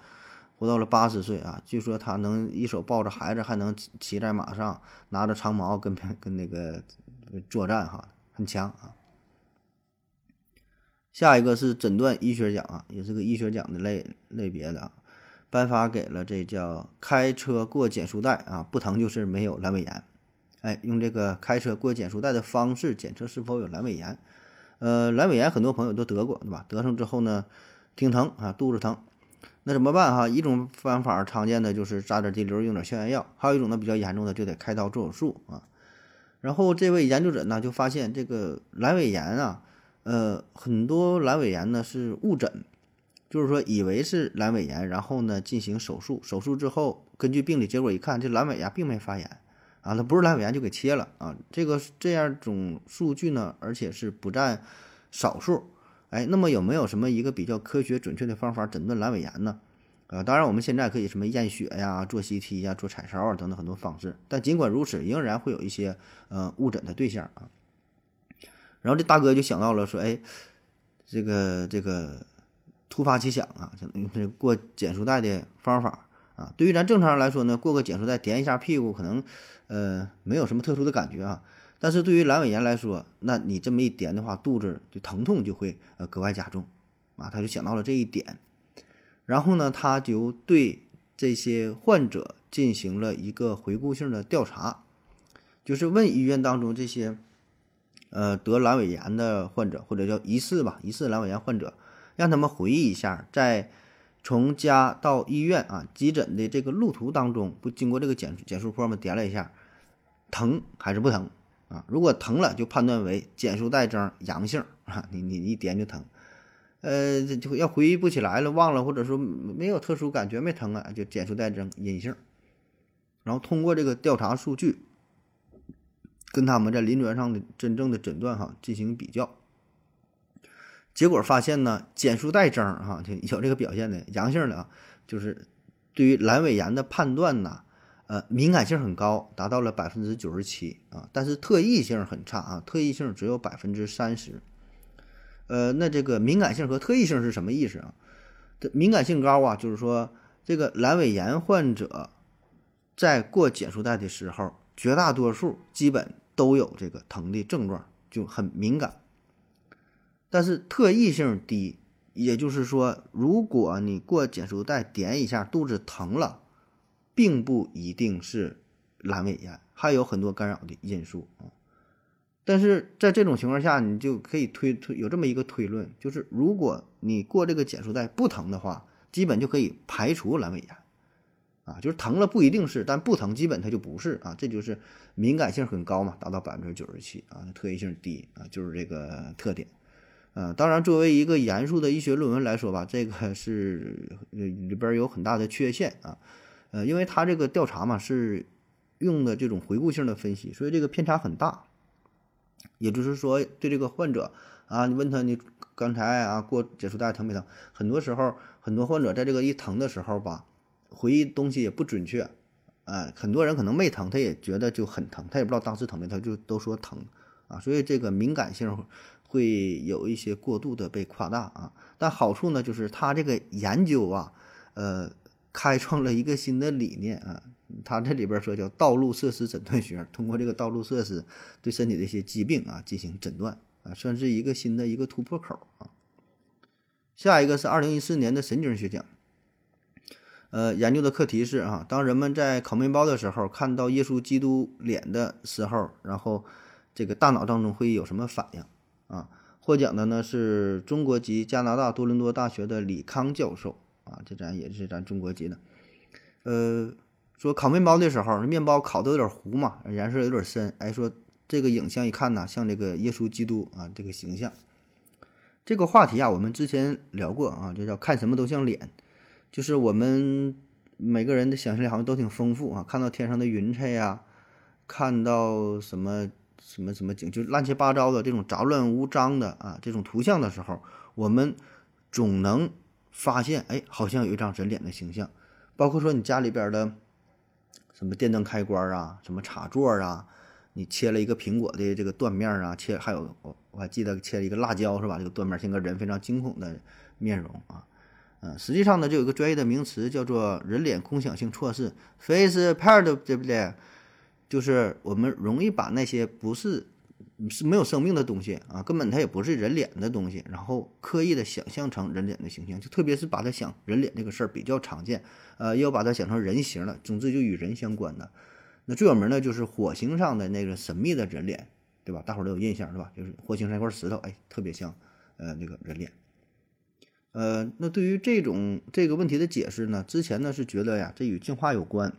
活到了八十岁啊！据说他能一手抱着孩子，还能骑在马上，拿着长矛跟跟那个作战哈，很强啊。下一个是诊断医学奖啊，也是个医学奖的类类别的，颁发给了这叫开车过减速带啊，不疼就是没有阑尾炎。哎，用这个开车过减速带的方式检测是否有阑尾炎。呃，阑尾炎很多朋友都得过对吧？得上之后呢，挺疼啊，肚子疼。那怎么办哈？一种方法常见的就是扎点滴流，用点消炎药；还有一种呢比较严重的，就得开刀做手术啊。然后这位研究者呢就发现，这个阑尾炎啊，呃，很多阑尾炎呢是误诊，就是说以为是阑尾炎，然后呢进行手术，手术之后根据病理结果一看，这阑尾呀并没发炎啊，那不是阑尾炎就给切了啊。这个这样种数据呢，而且是不占少数。哎，那么有没有什么一个比较科学准确的方法诊断阑尾炎呢？啊，当然我们现在可以什么验血呀、做 CT 呀、做彩超啊等等很多方式，但尽管如此，仍然会有一些呃误诊的对象啊。然后这大哥就想到了说，哎，这个这个突发奇想啊，这过减速带的方法啊，对于咱正常人来说呢，过个减速带点一下屁股，可能呃没有什么特殊的感觉啊。但是对于阑尾炎来说，那你这么一点的话，肚子就疼痛就会呃格外加重啊。他就想到了这一点。然后呢，他就对这些患者进行了一个回顾性的调查，就是问医院当中这些，呃，得阑尾炎的患者或者叫疑似吧，疑似阑尾炎患者，让他们回忆一下，在从家到医院啊急诊的这个路途当中，不经过这个减减速坡吗？点了一下，疼还是不疼啊？如果疼了，就判断为减速带征阳性啊，你你一点就疼。呃，就要回忆不起来了，忘了，或者说没有特殊感觉，没疼啊，就减速带征阴性。然后通过这个调查数据，跟他们在临床上的真正的诊断哈进行比较，结果发现呢，减速带征哈就有这个表现的阳性的啊，就是对于阑尾炎的判断呢，呃，敏感性很高，达到了百分之九十七啊，但是特异性很差啊，特异性只有百分之三十。呃，那这个敏感性和特异性是什么意思啊？这敏感性高啊，就是说这个阑尾炎患者在过减速带的时候，绝大多数基本都有这个疼的症状，就很敏感。但是特异性低，也就是说，如果你过减速带点一下肚子疼了，并不一定是阑尾炎，还有很多干扰的因素啊。但是在这种情况下，你就可以推推有这么一个推论，就是如果你过这个减速带不疼的话，基本就可以排除阑尾炎，啊，就是疼了不一定是，但不疼基本它就不是啊，这就是敏感性很高嘛，达到百分之九十七啊，特异性低啊，就是这个特点，呃，当然作为一个严肃的医学论文来说吧，这个是里边有很大的缺陷啊，呃，因为他这个调查嘛是用的这种回顾性的分析，所以这个偏差很大。也就是说，对这个患者啊，你问他你刚才啊过减速带疼没疼？很多时候，很多患者在这个一疼的时候吧，回忆东西也不准确，啊，很多人可能没疼，他也觉得就很疼，他也不知道当时疼没，他就都说疼啊，所以这个敏感性会有一些过度的被夸大啊。但好处呢，就是他这个研究啊，呃，开创了一个新的理念啊。他这里边说叫道路设施诊断学，通过这个道路设施对身体的一些疾病啊进行诊断啊，算是一个新的一个突破口啊。下一个是二零一四年的神经学奖，呃，研究的课题是啊，当人们在烤面包的时候看到耶稣基督脸的时候，然后这个大脑当中会有什么反应啊？获奖的呢是中国籍加拿大多伦多大学的李康教授啊，这咱也是咱中国籍的，呃。说烤面包的时候，面包烤的有点糊嘛，颜色有点深。哎，说这个影像一看呢，像这个耶稣基督啊，这个形象。这个话题啊，我们之前聊过啊，就叫看什么都像脸，就是我们每个人的想象力好像都挺丰富啊。看到天上的云彩呀，看到什么什么什么景，就乱七八糟的这种杂乱无章的啊这种图像的时候，我们总能发现，哎，好像有一张人脸的形象。包括说你家里边的。什么电灯开关啊，什么插座啊，你切了一个苹果的这个断面啊，切还有我我还记得切了一个辣椒是吧？这个断面像个人非常惊恐的面容啊，嗯，实际上呢就有一个专业的名词叫做人脸空想性错视 （face part），对不对？就是我们容易把那些不是。是没有生命的东西啊，根本它也不是人脸的东西，然后刻意的想象成人脸的形象，就特别是把它想人脸这个事儿比较常见，呃，要把它想成人形了，总之就与人相关的。那最有名的就是火星上的那个神秘的人脸，对吧？大伙儿都有印象是吧？就是火星上一块石头，哎，特别像，呃，那个人脸。呃，那对于这种这个问题的解释呢，之前呢是觉得呀，这与进化有关，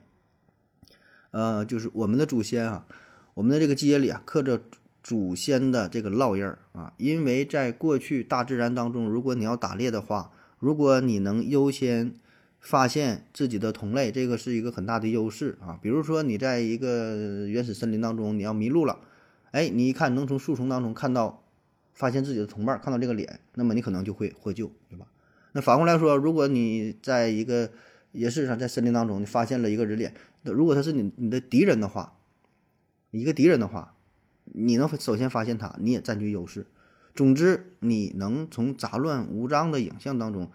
呃，就是我们的祖先啊，我们的这个基因里啊刻着。祖先的这个烙印儿啊，因为在过去大自然当中，如果你要打猎的话，如果你能优先发现自己的同类，这个是一个很大的优势啊。比如说你在一个原始森林当中，你要迷路了，哎，你一看能从树丛当中看到，发现自己的同伴，看到这个脸，那么你可能就会获救，对吧？那反过来说，如果你在一个也是上在森林当中，你发现了一个人脸，如果他是你你的敌人的话，一个敌人的话，你能首先发现他，你也占据优势。总之，你能从杂乱无章的影像当中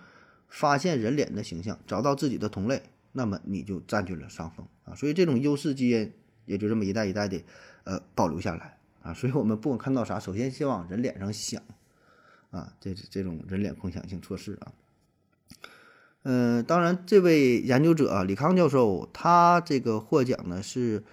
发现人脸的形象，找到自己的同类，那么你就占据了上风啊。所以这种优势基因也就这么一代一代的呃保留下来啊。所以我们不管看到啥，首先先往人脸上想啊，这这种人脸共享性测试啊。嗯，当然，这位研究者李康教授，他这个获奖呢是。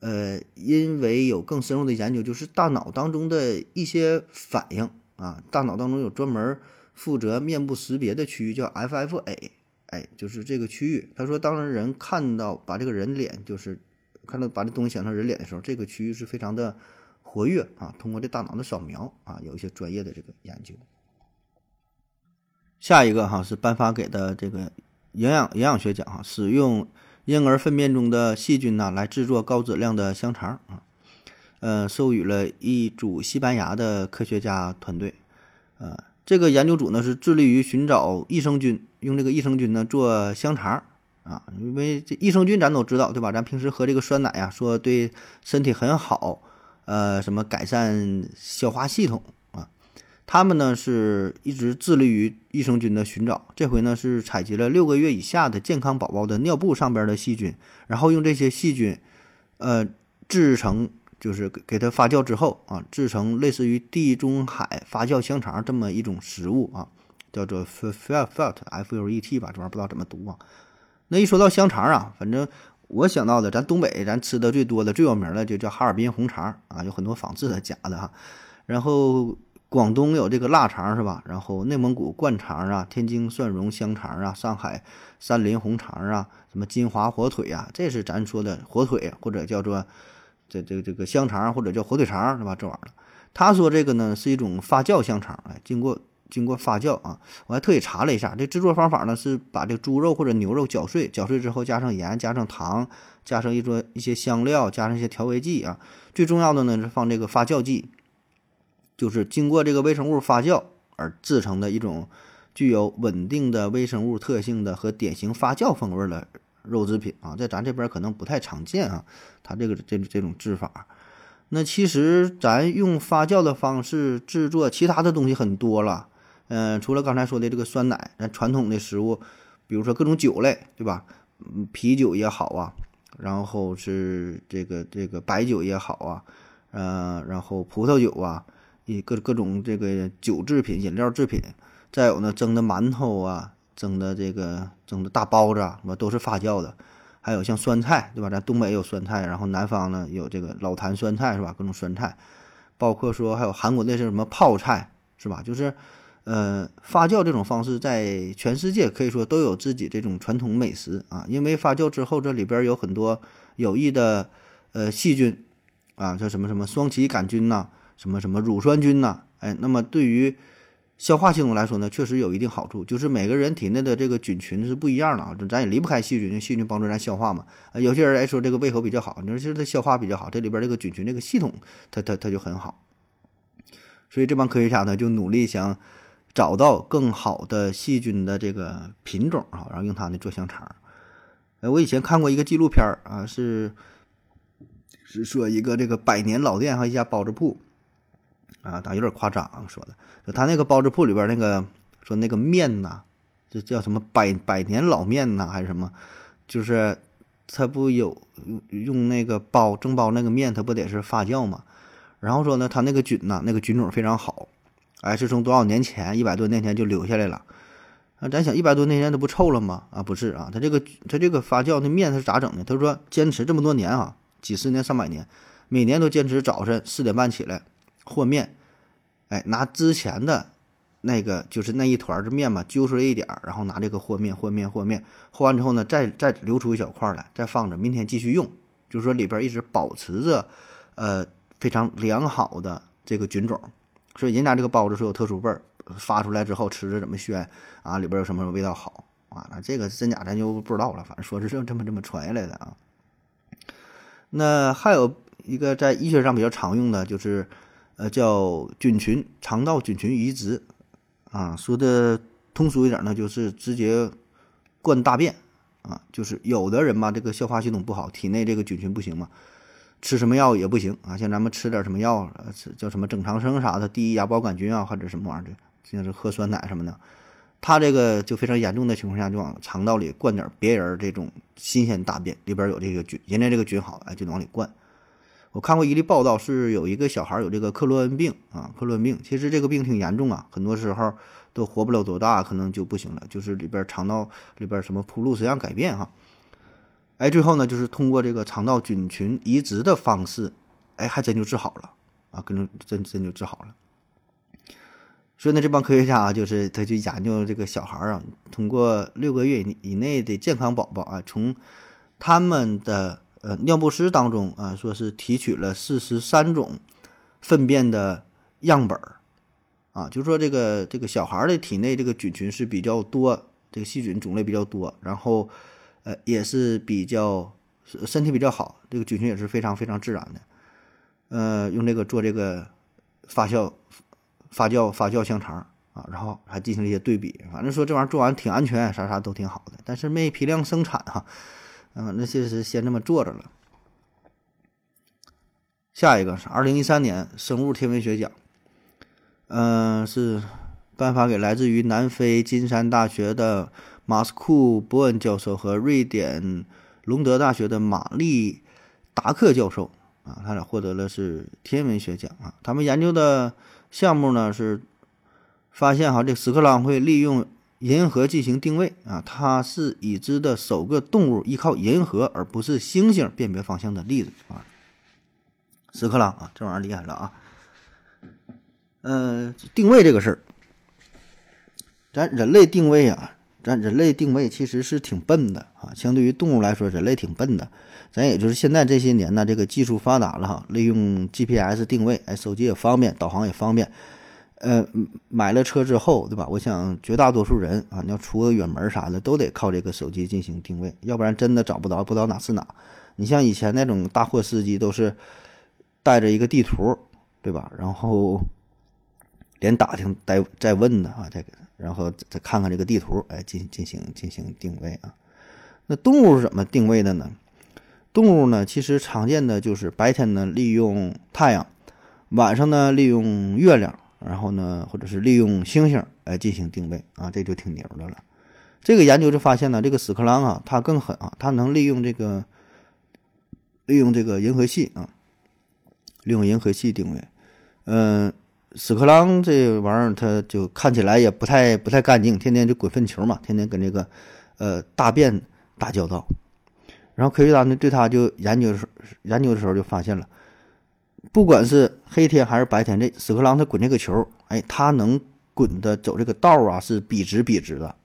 呃，因为有更深入的研究，就是大脑当中的一些反应啊，大脑当中有专门负责面部识别的区域，叫 FFA，哎，就是这个区域。他说，当人看到把这个人脸，就是看到把这东西想成人脸的时候，这个区域是非常的活跃啊。通过这大脑的扫描啊，有一些专业的这个研究。下一个哈是颁发给的这个营养营养学奖哈，使用。婴儿粪便中的细菌呢，来制作高质量的香肠啊，呃，授予了一组西班牙的科学家团队，呃，这个研究组呢是致力于寻找益生菌，用这个益生菌呢做香肠啊，因为这益生菌咱都知道对吧？咱平时喝这个酸奶呀，说对身体很好，呃，什么改善消化系统。他们呢是一直致力于益生菌的寻找，这回呢是采集了六个月以下的健康宝宝的尿布上边的细菌，然后用这些细菌，呃，制成就是给给它发酵之后啊，制成类似于地中海发酵香肠这么一种食物啊，叫做 felt felt f u l e t 吧，这玩意儿不知道怎么读啊。那一说到香肠啊，反正我想到的，咱东北咱吃的最多的、最有名的就叫哈尔滨红肠啊，有很多仿制的假的哈，然后。广东有这个腊肠是吧？然后内蒙古灌肠啊，天津蒜蓉香肠啊，上海山林红肠啊，什么金华火腿啊，这是咱说的火腿或者叫做这这这个香肠或者叫火腿肠是吧？这玩意儿，他说这个呢是一种发酵香肠，哎，经过经过发酵啊，我还特意查了一下，这制作方法呢是把这猪肉或者牛肉搅碎，搅碎之后加上盐，加上糖，加上一桌一些香料，加上一些调味剂啊，最重要的呢是放这个发酵剂。就是经过这个微生物发酵而制成的一种具有稳定的微生物特性的和典型发酵风味的肉制品啊，在咱这边可能不太常见啊。它这个这这种制法，那其实咱用发酵的方式制作其他的东西很多了。嗯，除了刚才说的这个酸奶，咱传统的食物，比如说各种酒类，对吧？嗯，啤酒也好啊，然后是这个这个白酒也好啊，嗯，然后葡萄酒啊。一各各种这个酒制品、饮料制品，再有呢蒸的馒头啊，蒸的这个蒸的大包子啊，什么都是发酵的。还有像酸菜，对吧？咱东北有酸菜，然后南方呢有这个老坛酸菜，是吧？各种酸菜，包括说还有韩国那是什么泡菜，是吧？就是呃发酵这种方式，在全世界可以说都有自己这种传统美食啊。因为发酵之后，这里边有很多有益的呃细菌啊，叫什么什么双歧杆菌呐。什么什么乳酸菌呐？哎，那么对于消化系统来说呢，确实有一定好处。就是每个人体内的这个菌群是不一样的啊，咱也离不开细菌，细菌帮助咱消化嘛。啊，有些人来说这个胃口比较好，你说其实他消化比较好，这里边这个菌群这个系统，它它它就很好。所以这帮科学家呢，就努力想找到更好的细菌的这个品种啊，然后用它呢做香肠。呃，我以前看过一个纪录片啊，是是说一个这个百年老店和一家包子铺。啊，他有点夸张说的，就他那个包子铺里边那个说那个面呐，这叫什么百百年老面呐，还是什么？就是他不有用用那个包蒸包那个面，它不得是发酵嘛？然后说呢，他那个菌呐，那个菌种非常好，哎，是从多少年前一百多年前就留下来了。啊，咱想一百多年前它不臭了吗？啊，不是啊，他这个他这个发酵的面他是咋整的？他说坚持这么多年啊，几十年上百年，每年都坚持早晨四点半起来。和面，哎，拿之前的那个就是那一团儿的面嘛，揪出来一点儿，然后拿这个和面和面和面和完之后呢，再再留出一小块来，再放着，明天继续用。就是说里边一直保持着呃非常良好的这个菌种，所以人家这个包子是有特殊味儿，发出来之后吃着怎么鲜啊，里边有什么味道好啊，那这个真假咱就不知道了，反正说是这么这么传下来的啊。那还有一个在医学上比较常用的，就是呃叫菌群肠道菌群移植啊，说的通俗一点呢，就是直接灌大便啊，就是有的人嘛，这个消化系统不好，体内这个菌群不行嘛，吃什么药也不行啊，像咱们吃点什么药，呃，吃叫什么正常生啥的，第一芽孢杆菌啊，或者什么玩意儿的，像是喝酸奶什么的。他这个就非常严重的情况下，就往肠道里灌点别人这种新鲜大便，里边有这个菌，人家这个菌好，哎，就往里灌。我看过一例报道，是有一个小孩有这个克罗恩病啊，克罗恩病，其实这个病挺严重啊，很多时候都活不了多大，可能就不行了，就是里边肠道里边什么铺路式样改变哈，哎，最后呢，就是通过这个肠道菌群移植的方式，哎，还真就治好了啊，跟着真真就治好了。所以呢，这帮科学家啊，就是他去研究这个小孩啊，通过六个月以以内的健康宝宝啊，从他们的呃尿不湿当中啊，说是提取了四十三种粪便的样本儿。啊，就说这个这个小孩的体内这个菌群是比较多，这个细菌种类比较多，然后呃也是比较身体比较好，这个菌群也是非常非常自然的，呃，用这个做这个发酵。发酵发酵香肠啊，然后还进行了一些对比，反正说这玩意儿做完挺安全，啥啥都挺好的，但是没批量生产哈，嗯，那就是先这么做着了。下一个是二零一三年生物天文学奖，嗯，是颁发给来自于南非金山大学的马斯库伯恩教授和瑞典隆德大学的玛丽达克教授啊，他俩获得了是天文学奖啊，他们研究的。项目呢是发现哈，这屎壳郎会利用银河进行定位啊，它是已知的首个动物依靠银河而不是星星辨别方向的例子啊。屎壳郎啊，这玩意儿厉害了啊！嗯，定位这个事儿，咱人类定位啊，咱人类定位其实是挺笨的啊，相对于动物来说，人类挺笨的。咱也就是现在这些年呢，这个技术发达了哈，利用 GPS 定位，哎，手机也方便，导航也方便。呃，买了车之后，对吧？我想绝大多数人啊，你要出个远门啥的，都得靠这个手机进行定位，要不然真的找不着，不知道哪是哪。你像以前那种大货司机，都是带着一个地图，对吧？然后连打听带再问的啊，再然后再看看这个地图，哎，进进行进行定位啊。那动物是怎么定位的呢？动物呢，其实常见的就是白天呢利用太阳，晚上呢利用月亮，然后呢或者是利用星星来进行定位啊，这就挺牛的了。这个研究就发现呢，这个屎壳郎啊，它更狠啊，它能利用这个利用这个银河系啊，利用银河系定位。嗯，屎壳郎这玩意儿它就看起来也不太不太干净，天天就滚粪球嘛，天天跟这个呃大便打交道。然后科学家呢对它就研究的时候，研究的时候就发现了，不管是黑天还是白天，这屎壳郎它滚这个球，哎，它能滚的走这个道啊是笔直笔直的。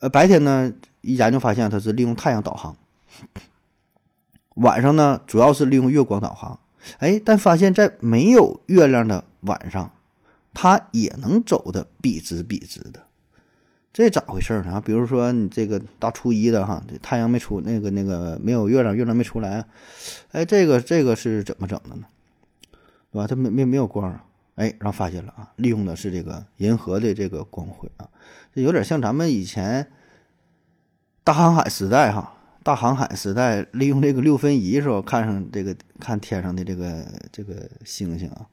呃，白天呢一研究发现它是利用太阳导航，晚上呢主要是利用月光导航。哎，但发现，在没有月亮的晚上，它也能走的笔直笔直的。这咋回事呢？比如说你这个大初一的哈，这太阳没出，那个那个没有月亮，月亮没出来，哎，这个这个是怎么整的呢？对吧？它没没没有光啊，哎，然后发现了啊，利用的是这个银河的这个光辉啊，这有点像咱们以前大航海时代哈，大航海时代利用这个六分仪时候看上这个看天上的这个这个星星啊。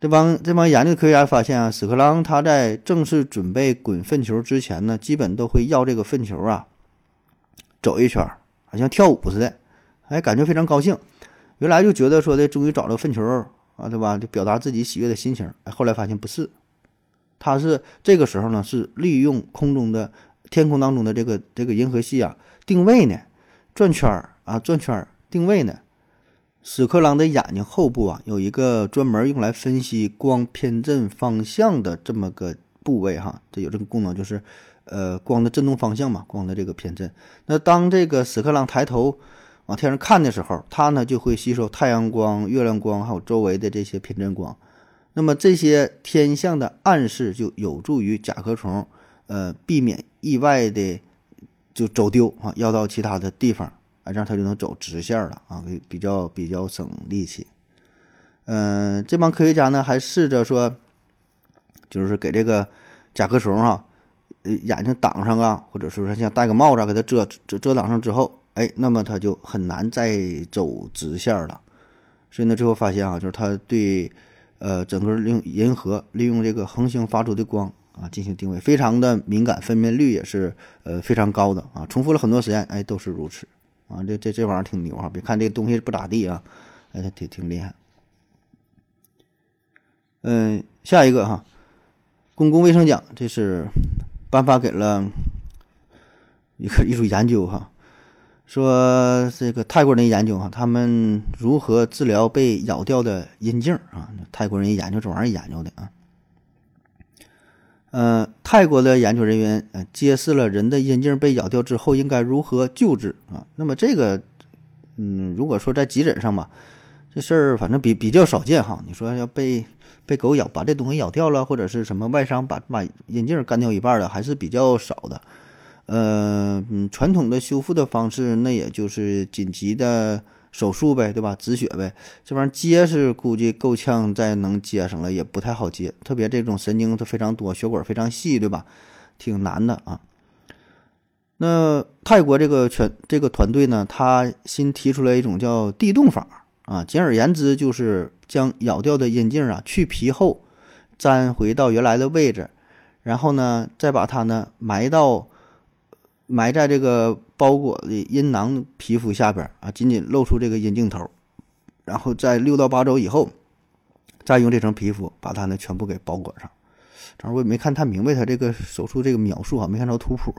这帮这帮研究科学家发现啊，屎壳郎他在正式准备滚粪球之前呢，基本都会绕这个粪球啊走一圈，好像跳舞似的，哎，感觉非常高兴。原来就觉得说的终于找到粪球啊，对吧？就表达自己喜悦的心情。哎，后来发现不是，他是这个时候呢是利用空中的天空当中的这个这个银河系啊定位呢，转圈儿啊转圈儿定位呢。屎壳郎的眼睛后部啊，有一个专门用来分析光偏振方向的这么个部位哈，这有这个功能，就是呃光的振动方向嘛，光的这个偏振。那当这个屎壳郎抬头往天上看的时候，它呢就会吸收太阳光、月亮光还有周围的这些偏振光。那么这些天象的暗示就有助于甲壳虫呃，避免意外的就走丢啊，要到其他的地方，啊，这样它就能走直线了啊，比较比较省力气。嗯，这帮科学家呢，还试着说，就是给这个甲壳虫哈，呃，眼睛挡上啊，或者说像戴个帽子给它遮遮遮挡上之后，哎，那么它就很难再走直线了。所以呢，最后发现啊，就是它对呃整个利用银河利用这个恒星发出的光啊进行定位，非常的敏感，分辨率也是呃非常高的啊。重复了很多实验，哎，都是如此啊。这这这玩意儿挺牛啊！别看这个东西不咋地啊，哎，它挺挺厉害。嗯，下一个哈，公共卫生奖，这是颁发给了一个一组研究哈，说这个泰国人研究哈，他们如何治疗被咬掉的阴茎啊？泰国人研究这玩意儿研究的啊。呃，泰国的研究人员呃揭示了人的阴茎被咬掉之后应该如何救治啊。那么这个，嗯，如果说在急诊上吧，这事儿反正比比较少见哈。你说要被被狗咬，把这东西咬掉了，或者是什么外伤把把阴茎干掉一半的，还是比较少的。呃，嗯，传统的修复的方式，那也就是紧急的手术呗，对吧？止血呗。这玩意儿接是估计够呛再能接上了，也不太好接。特别这种神经它非常多，血管非常细，对吧？挺难的啊。那泰国这个全这个团队呢，他新提出来一种叫地洞法啊，简而言之就是。将咬掉的阴茎啊去皮后，粘回到原来的位置，然后呢，再把它呢埋到埋在这个包裹的阴囊皮肤下边啊，仅仅露出这个阴茎头，然后在六到八周以后，再用这层皮肤把它呢全部给包裹上。正好我也没看太明白他这个手术这个描述啊，没看着图谱。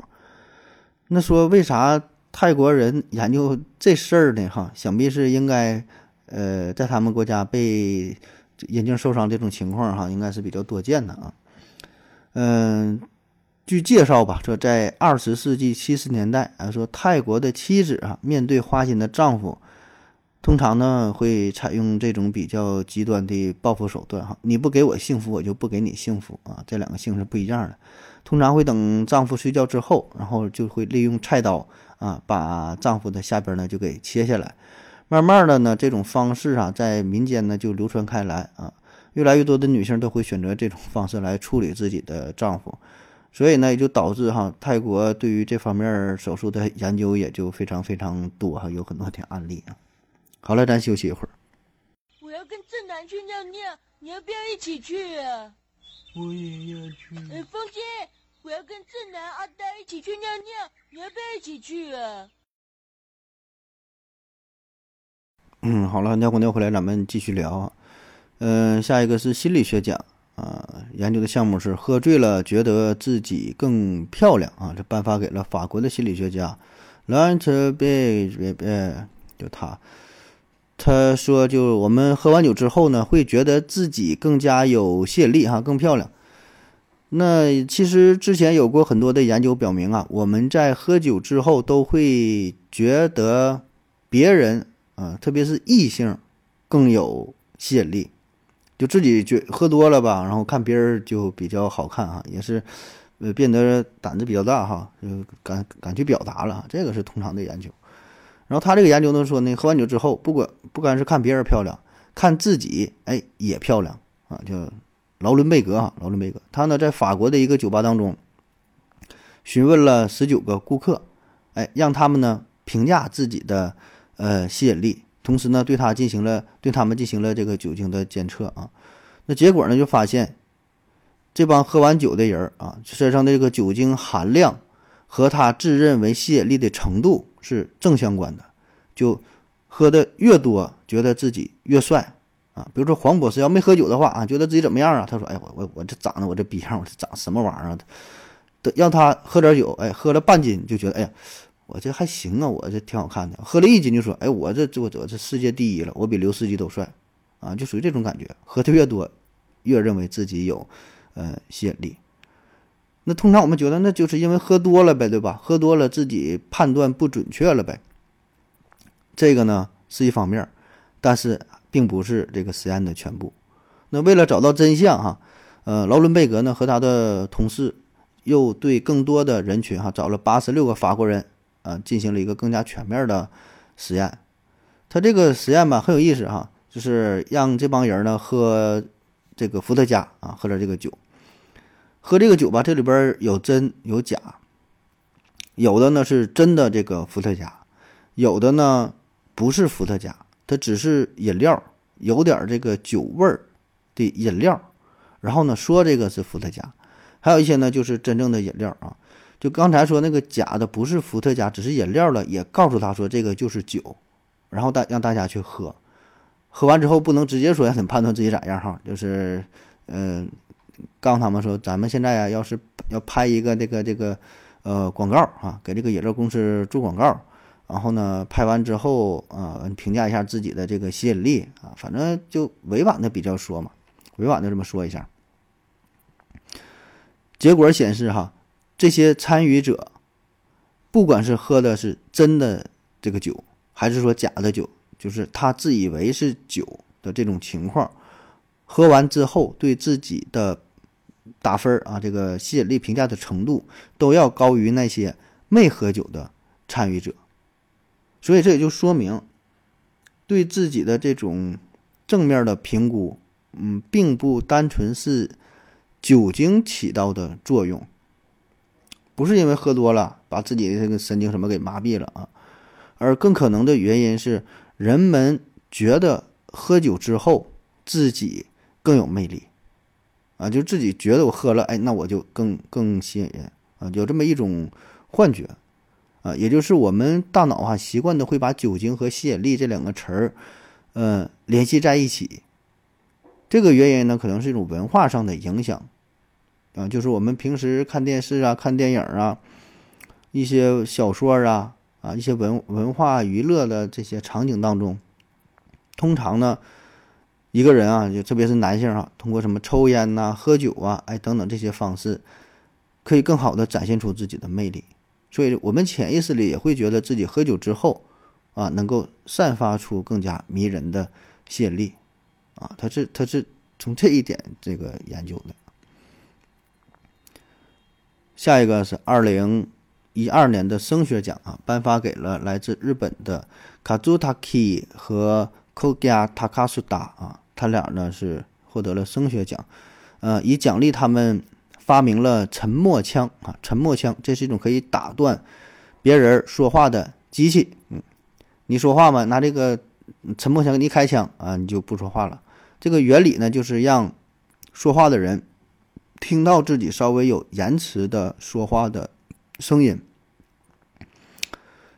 那说为啥泰国人研究这事儿呢？哈，想必是应该。呃，在他们国家被眼镜受伤这种情况哈，应该是比较多见的啊。嗯，据介绍吧，说在二十世纪七十年代啊，说泰国的妻子啊，面对花心的丈夫，通常呢会采用这种比较极端的报复手段哈。你不给我幸福，我就不给你幸福啊。这两个性是不一样的。通常会等丈夫睡觉之后，然后就会利用菜刀啊，把丈夫的下边呢就给切下来。慢慢的呢，这种方式啊，在民间呢就流传开来啊，越来越多的女性都会选择这种方式来处理自己的丈夫，所以呢，也就导致哈，泰国对于这方面手术的研究也就非常非常多哈，有很多的案例啊。好了，咱休息一会儿。我要跟正南去尿尿，你要不要一起去啊？我也要去。哎，风姐，我要跟正南、阿呆一起去尿尿，你要不要一起去啊？嗯，好了，尿过尿回来，咱们继续聊。嗯，下一个是心理学奖啊，研究的项目是喝醉了觉得自己更漂亮啊，这颁发给了法国的心理学家 l a n t e b e 就他，他说就我们喝完酒之后呢，会觉得自己更加有吸引力哈，更漂亮。那其实之前有过很多的研究表明啊，我们在喝酒之后都会觉得别人。啊，特别是异性更有吸引力，就自己觉喝多了吧，然后看别人就比较好看哈，也是呃变得胆子比较大哈，就敢敢去表达了，这个是通常的研究。然后他这个研究呢说呢，喝完酒之后，不管不管是看别人漂亮，看自己哎也漂亮啊，叫劳伦贝格啊，劳伦贝格，他呢在法国的一个酒吧当中询问了十九个顾客，哎，让他们呢评价自己的。呃，吸引力，同时呢，对他进行了对他们进行了这个酒精的监测啊，那结果呢，就发现这帮喝完酒的人啊，身上的这个酒精含量和他自认为吸引力的程度是正相关的，就喝的越多，觉得自己越帅啊。比如说黄博士要没喝酒的话啊，觉得自己怎么样啊？他说：“哎，我我我这长得我这逼样，我这长什么玩意儿啊？”让他喝点酒，哎，喝了半斤就觉得哎呀。我这还行啊，我这挺好看的。喝了一斤就说：“哎，我这我我这世界第一了，我比刘司机都帅，啊，就属于这种感觉。喝的越多，越认为自己有，呃，吸引力。那通常我们觉得那就是因为喝多了呗，对吧？喝多了自己判断不准确了呗。这个呢是一方面，但是并不是这个实验的全部。那为了找到真相哈，呃，劳伦贝格呢和他的同事。又对更多的人群哈找了八十六个法国人啊进行了一个更加全面的实验。他这个实验吧很有意思哈，就是让这帮人呢喝这个伏特加啊，喝点这个酒。喝这个酒吧，这里边有真有假，有的呢是真的这个伏特加，有的呢不是伏特加，它只是饮料，有点这个酒味儿的饮料。然后呢说这个是伏特加。还有一些呢，就是真正的饮料啊，就刚才说那个假的不是伏特加，只是饮料了，也告诉他说这个就是酒，然后大让大家去喝，喝完之后不能直接说让你判断自己咋样哈，就是嗯，告诉他们说咱们现在啊，要是要拍一个这个这个呃广告啊，给这个饮料公司做广告，然后呢拍完之后啊，评价一下自己的这个吸引力啊，反正就委婉的比较说嘛，委婉的这么说一下。结果显示，哈，这些参与者，不管是喝的是真的这个酒，还是说假的酒，就是他自以为是酒的这种情况，喝完之后对自己的打分啊，这个吸引力评价的程度，都要高于那些没喝酒的参与者。所以这也就说明，对自己的这种正面的评估，嗯，并不单纯是。酒精起到的作用，不是因为喝多了把自己的这个神经什么给麻痹了啊，而更可能的原因是人们觉得喝酒之后自己更有魅力，啊，就自己觉得我喝了，哎，那我就更更吸引人。啊，有这么一种幻觉。啊，也就是我们大脑啊习惯的会把酒精和吸引力这两个词儿，嗯，联系在一起。这个原因呢，可能是一种文化上的影响，啊，就是我们平时看电视啊、看电影啊、一些小说啊、啊一些文文化娱乐的这些场景当中，通常呢，一个人啊，就特别是男性啊，通过什么抽烟呐、喝酒啊、哎等等这些方式，可以更好的展现出自己的魅力，所以我们潜意识里也会觉得自己喝酒之后，啊，能够散发出更加迷人的吸引力。啊，他是他是从这一点这个研究的。下一个是二零一二年的声学奖啊，颁发给了来自日本的 Kazutaki 和 Koga Takasuda 啊，他俩呢是获得了声学奖，呃，以奖励他们发明了沉默枪啊，沉默枪这是一种可以打断别人说话的机器。嗯，你说话嘛，拿这个沉默枪给你开枪啊，你就不说话了。这个原理呢，就是让说话的人听到自己稍微有延迟的说话的声音。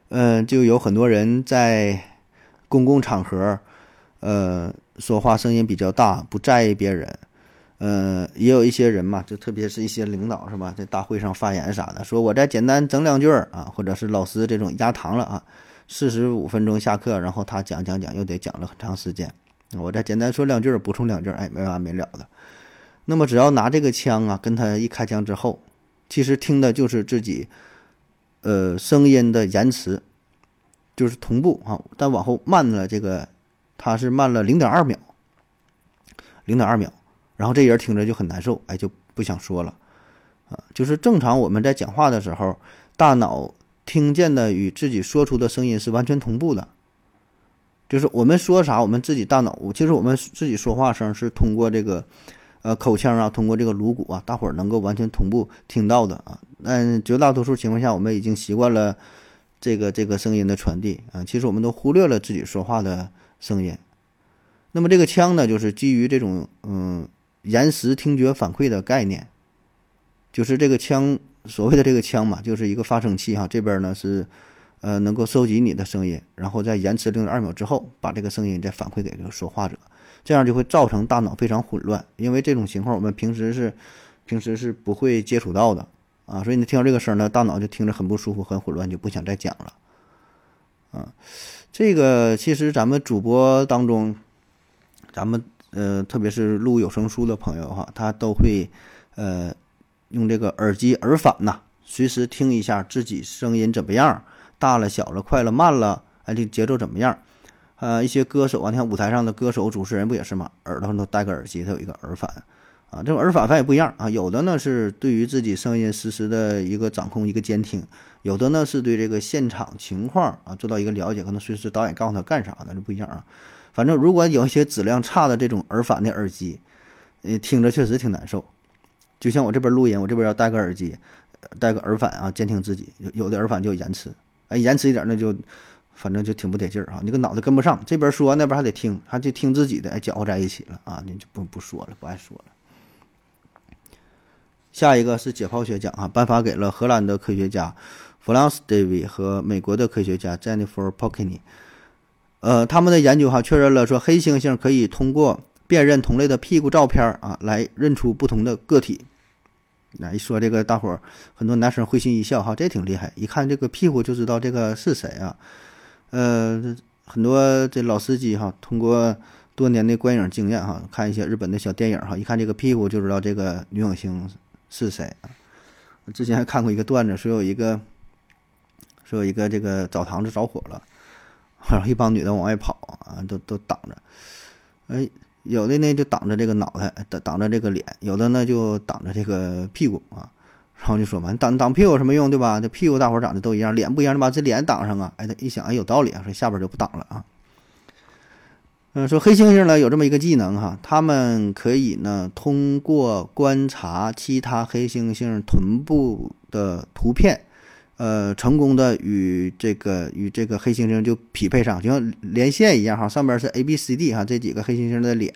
嗯，就有很多人在公共场合，呃，说话声音比较大，不在意别人。嗯，也有一些人嘛，就特别是一些领导是吧，在大会上发言啥的，说我再简单整两句啊，或者是老师这种压堂了啊，四十五分钟下课，然后他讲讲讲，又得讲了很长时间。我再简单说两句，补充两句，哎，没完没了的。那么只要拿这个枪啊，跟他一开枪之后，其实听的就是自己，呃，声音的延迟，就是同步啊，但往后慢了这个，他是慢了零点二秒，零点二秒，然后这人听着就很难受，哎，就不想说了，啊，就是正常我们在讲话的时候，大脑听见的与自己说出的声音是完全同步的。就是我们说啥，我们自己大脑，其实我们自己说话声是通过这个，呃，口腔啊，通过这个颅骨啊，大伙儿能够完全同步听到的啊。但绝大多数情况下，我们已经习惯了这个这个声音的传递啊，其实我们都忽略了自己说话的声音。那么这个腔呢，就是基于这种嗯延时听觉反馈的概念，就是这个腔所谓的这个腔嘛，就是一个发声器哈，这边呢是。呃，能够收集你的声音，然后在延迟零点二秒之后，把这个声音再反馈给这个说话者，这样就会造成大脑非常混乱。因为这种情况我们平时是平时是不会接触到的啊，所以你听到这个声呢，大脑就听着很不舒服、很混乱，就不想再讲了。啊，这个其实咱们主播当中，咱们呃，特别是录有声书的朋友哈，他都会呃用这个耳机耳返呐，随时听一下自己声音怎么样。大了、小了、快了、慢了，哎，这节奏怎么样？呃，一些歌手啊，你看舞台上的歌手、主持人不也是吗？耳朵上都戴个耳机，它有一个耳返，啊，这种耳返反也不一样啊，有的呢是对于自己声音实时的一个掌控、一个监听，有的呢是对这个现场情况啊做到一个了解，可能随时导演告诉他干啥的，这不一样啊。反正如果有一些质量差的这种耳返的耳机，呃，听着确实挺难受。就像我这边录音，我这边要戴个耳机，戴个耳返啊，监听自己。有有的耳返就有延迟，哎，延迟一点那就，反正就挺不得劲儿啊。你个脑子跟不上，这边说那边还得听，还得听自己的，哎，搅和在一起了啊，你就不不说了，不爱说了。下一个是解剖学奖啊，颁发给了荷兰的科学家弗朗斯·戴维和美国的科学家 Jennifer p o k i n y 呃，他们的研究哈确认了说黑猩猩可以通过辨认同类的屁股照片啊来认出不同的个体。那一说这个，大伙儿很多男生会心一笑哈，这挺厉害，一看这个屁股就知道这个是谁啊。呃，很多这老司机哈，通过多年的观影经验哈，看一些日本的小电影哈，一看这个屁股就知道这个女影星是谁啊。之前还看过一个段子，说有一个说有一个这个澡堂子着火了，然后一帮女的往外跑啊，都都挡着，哎。有的呢就挡着这个脑袋，挡挡着这个脸；有的呢就挡着这个屁股啊。然后就说嘛，挡挡屁股有什么用，对吧？这屁股大伙长得都一样，脸不一样，你把这脸挡上啊。哎，他一想，哎，有道理啊，说下边就不挡了啊。嗯，说黑猩猩呢有这么一个技能哈，他们可以呢通过观察其他黑猩猩臀部的图片。呃，成功的与这个与这个黑猩猩就匹配上，就像连线一样哈。上边是 A B C D 哈，这几个黑猩猩的脸，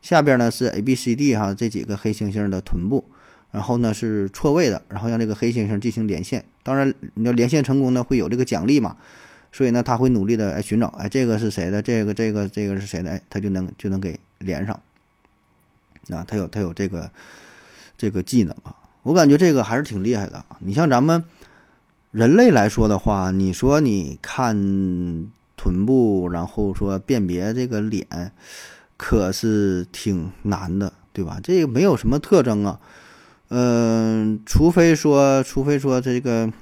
下边呢是 A B C D 哈，这几个黑猩猩的臀部，然后呢是错位的，然后让这个黑猩猩进行连线。当然，你要连线成功呢，会有这个奖励嘛。所以呢，他会努力的哎寻找，哎这个是谁的？这个这个这个是谁的？哎，他就能就能给连上。啊，他有他有这个这个技能啊，我感觉这个还是挺厉害的。你像咱们。人类来说的话，你说你看臀部，然后说辨别这个脸，可是挺难的，对吧？这个没有什么特征啊，嗯，除非说，除非说这个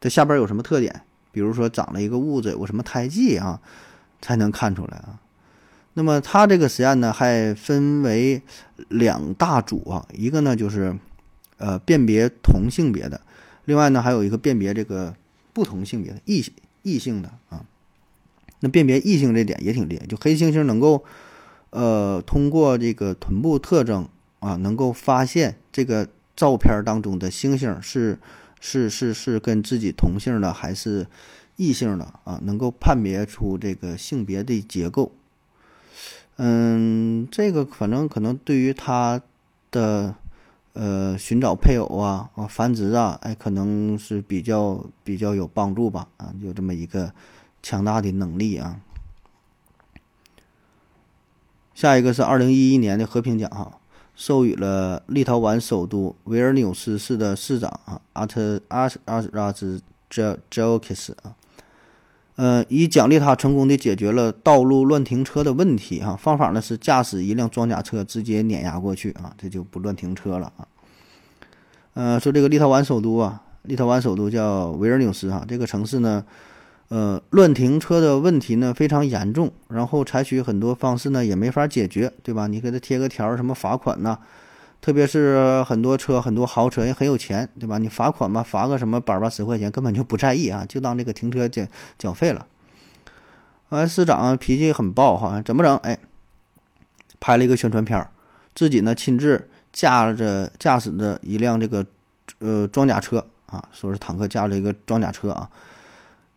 这下边有什么特点，比如说长了一个痦子，有个什么胎记啊，才能看出来啊。那么他这个实验呢，还分为两大组啊，一个呢就是呃辨别同性别的。另外呢，还有一个辨别这个不同性别的异异性的啊，那辨别异性这点也挺厉害。就黑猩猩能够，呃，通过这个臀部特征啊，能够发现这个照片当中的猩猩是是是是跟自己同性的还是异性的啊，能够判别出这个性别的结构。嗯，这个反正可能对于他的。呃，寻找配偶啊，啊，繁殖啊，哎，可能是比较比较有帮助吧，啊，有这么一个强大的能力啊。下一个是二零一一年的和平奖哈，授予了立陶宛首都维尔纽斯市的市长啊，阿特阿阿拉兹杰杰奥克斯啊。呃，以奖励他成功的解决了道路乱停车的问题哈。方法呢是驾驶一辆装甲车直接碾压过去啊，这就不乱停车了啊。呃，说这个立陶宛首都啊，立陶宛首都叫维尔纽斯哈，这个城市呢，呃，乱停车的问题呢非常严重，然后采取很多方式呢也没法解决，对吧？你给他贴个条儿，什么罚款呐？特别是很多车，很多豪车也很有钱，对吧？你罚款嘛，罚个什么百八十块钱，根本就不在意啊，就当这个停车缴缴费了。完，市长脾气很暴哈，怎么整？哎，拍了一个宣传片，自己呢亲自驾着驾驶着一辆这个呃装甲车啊，说是坦克驾着一个装甲车啊，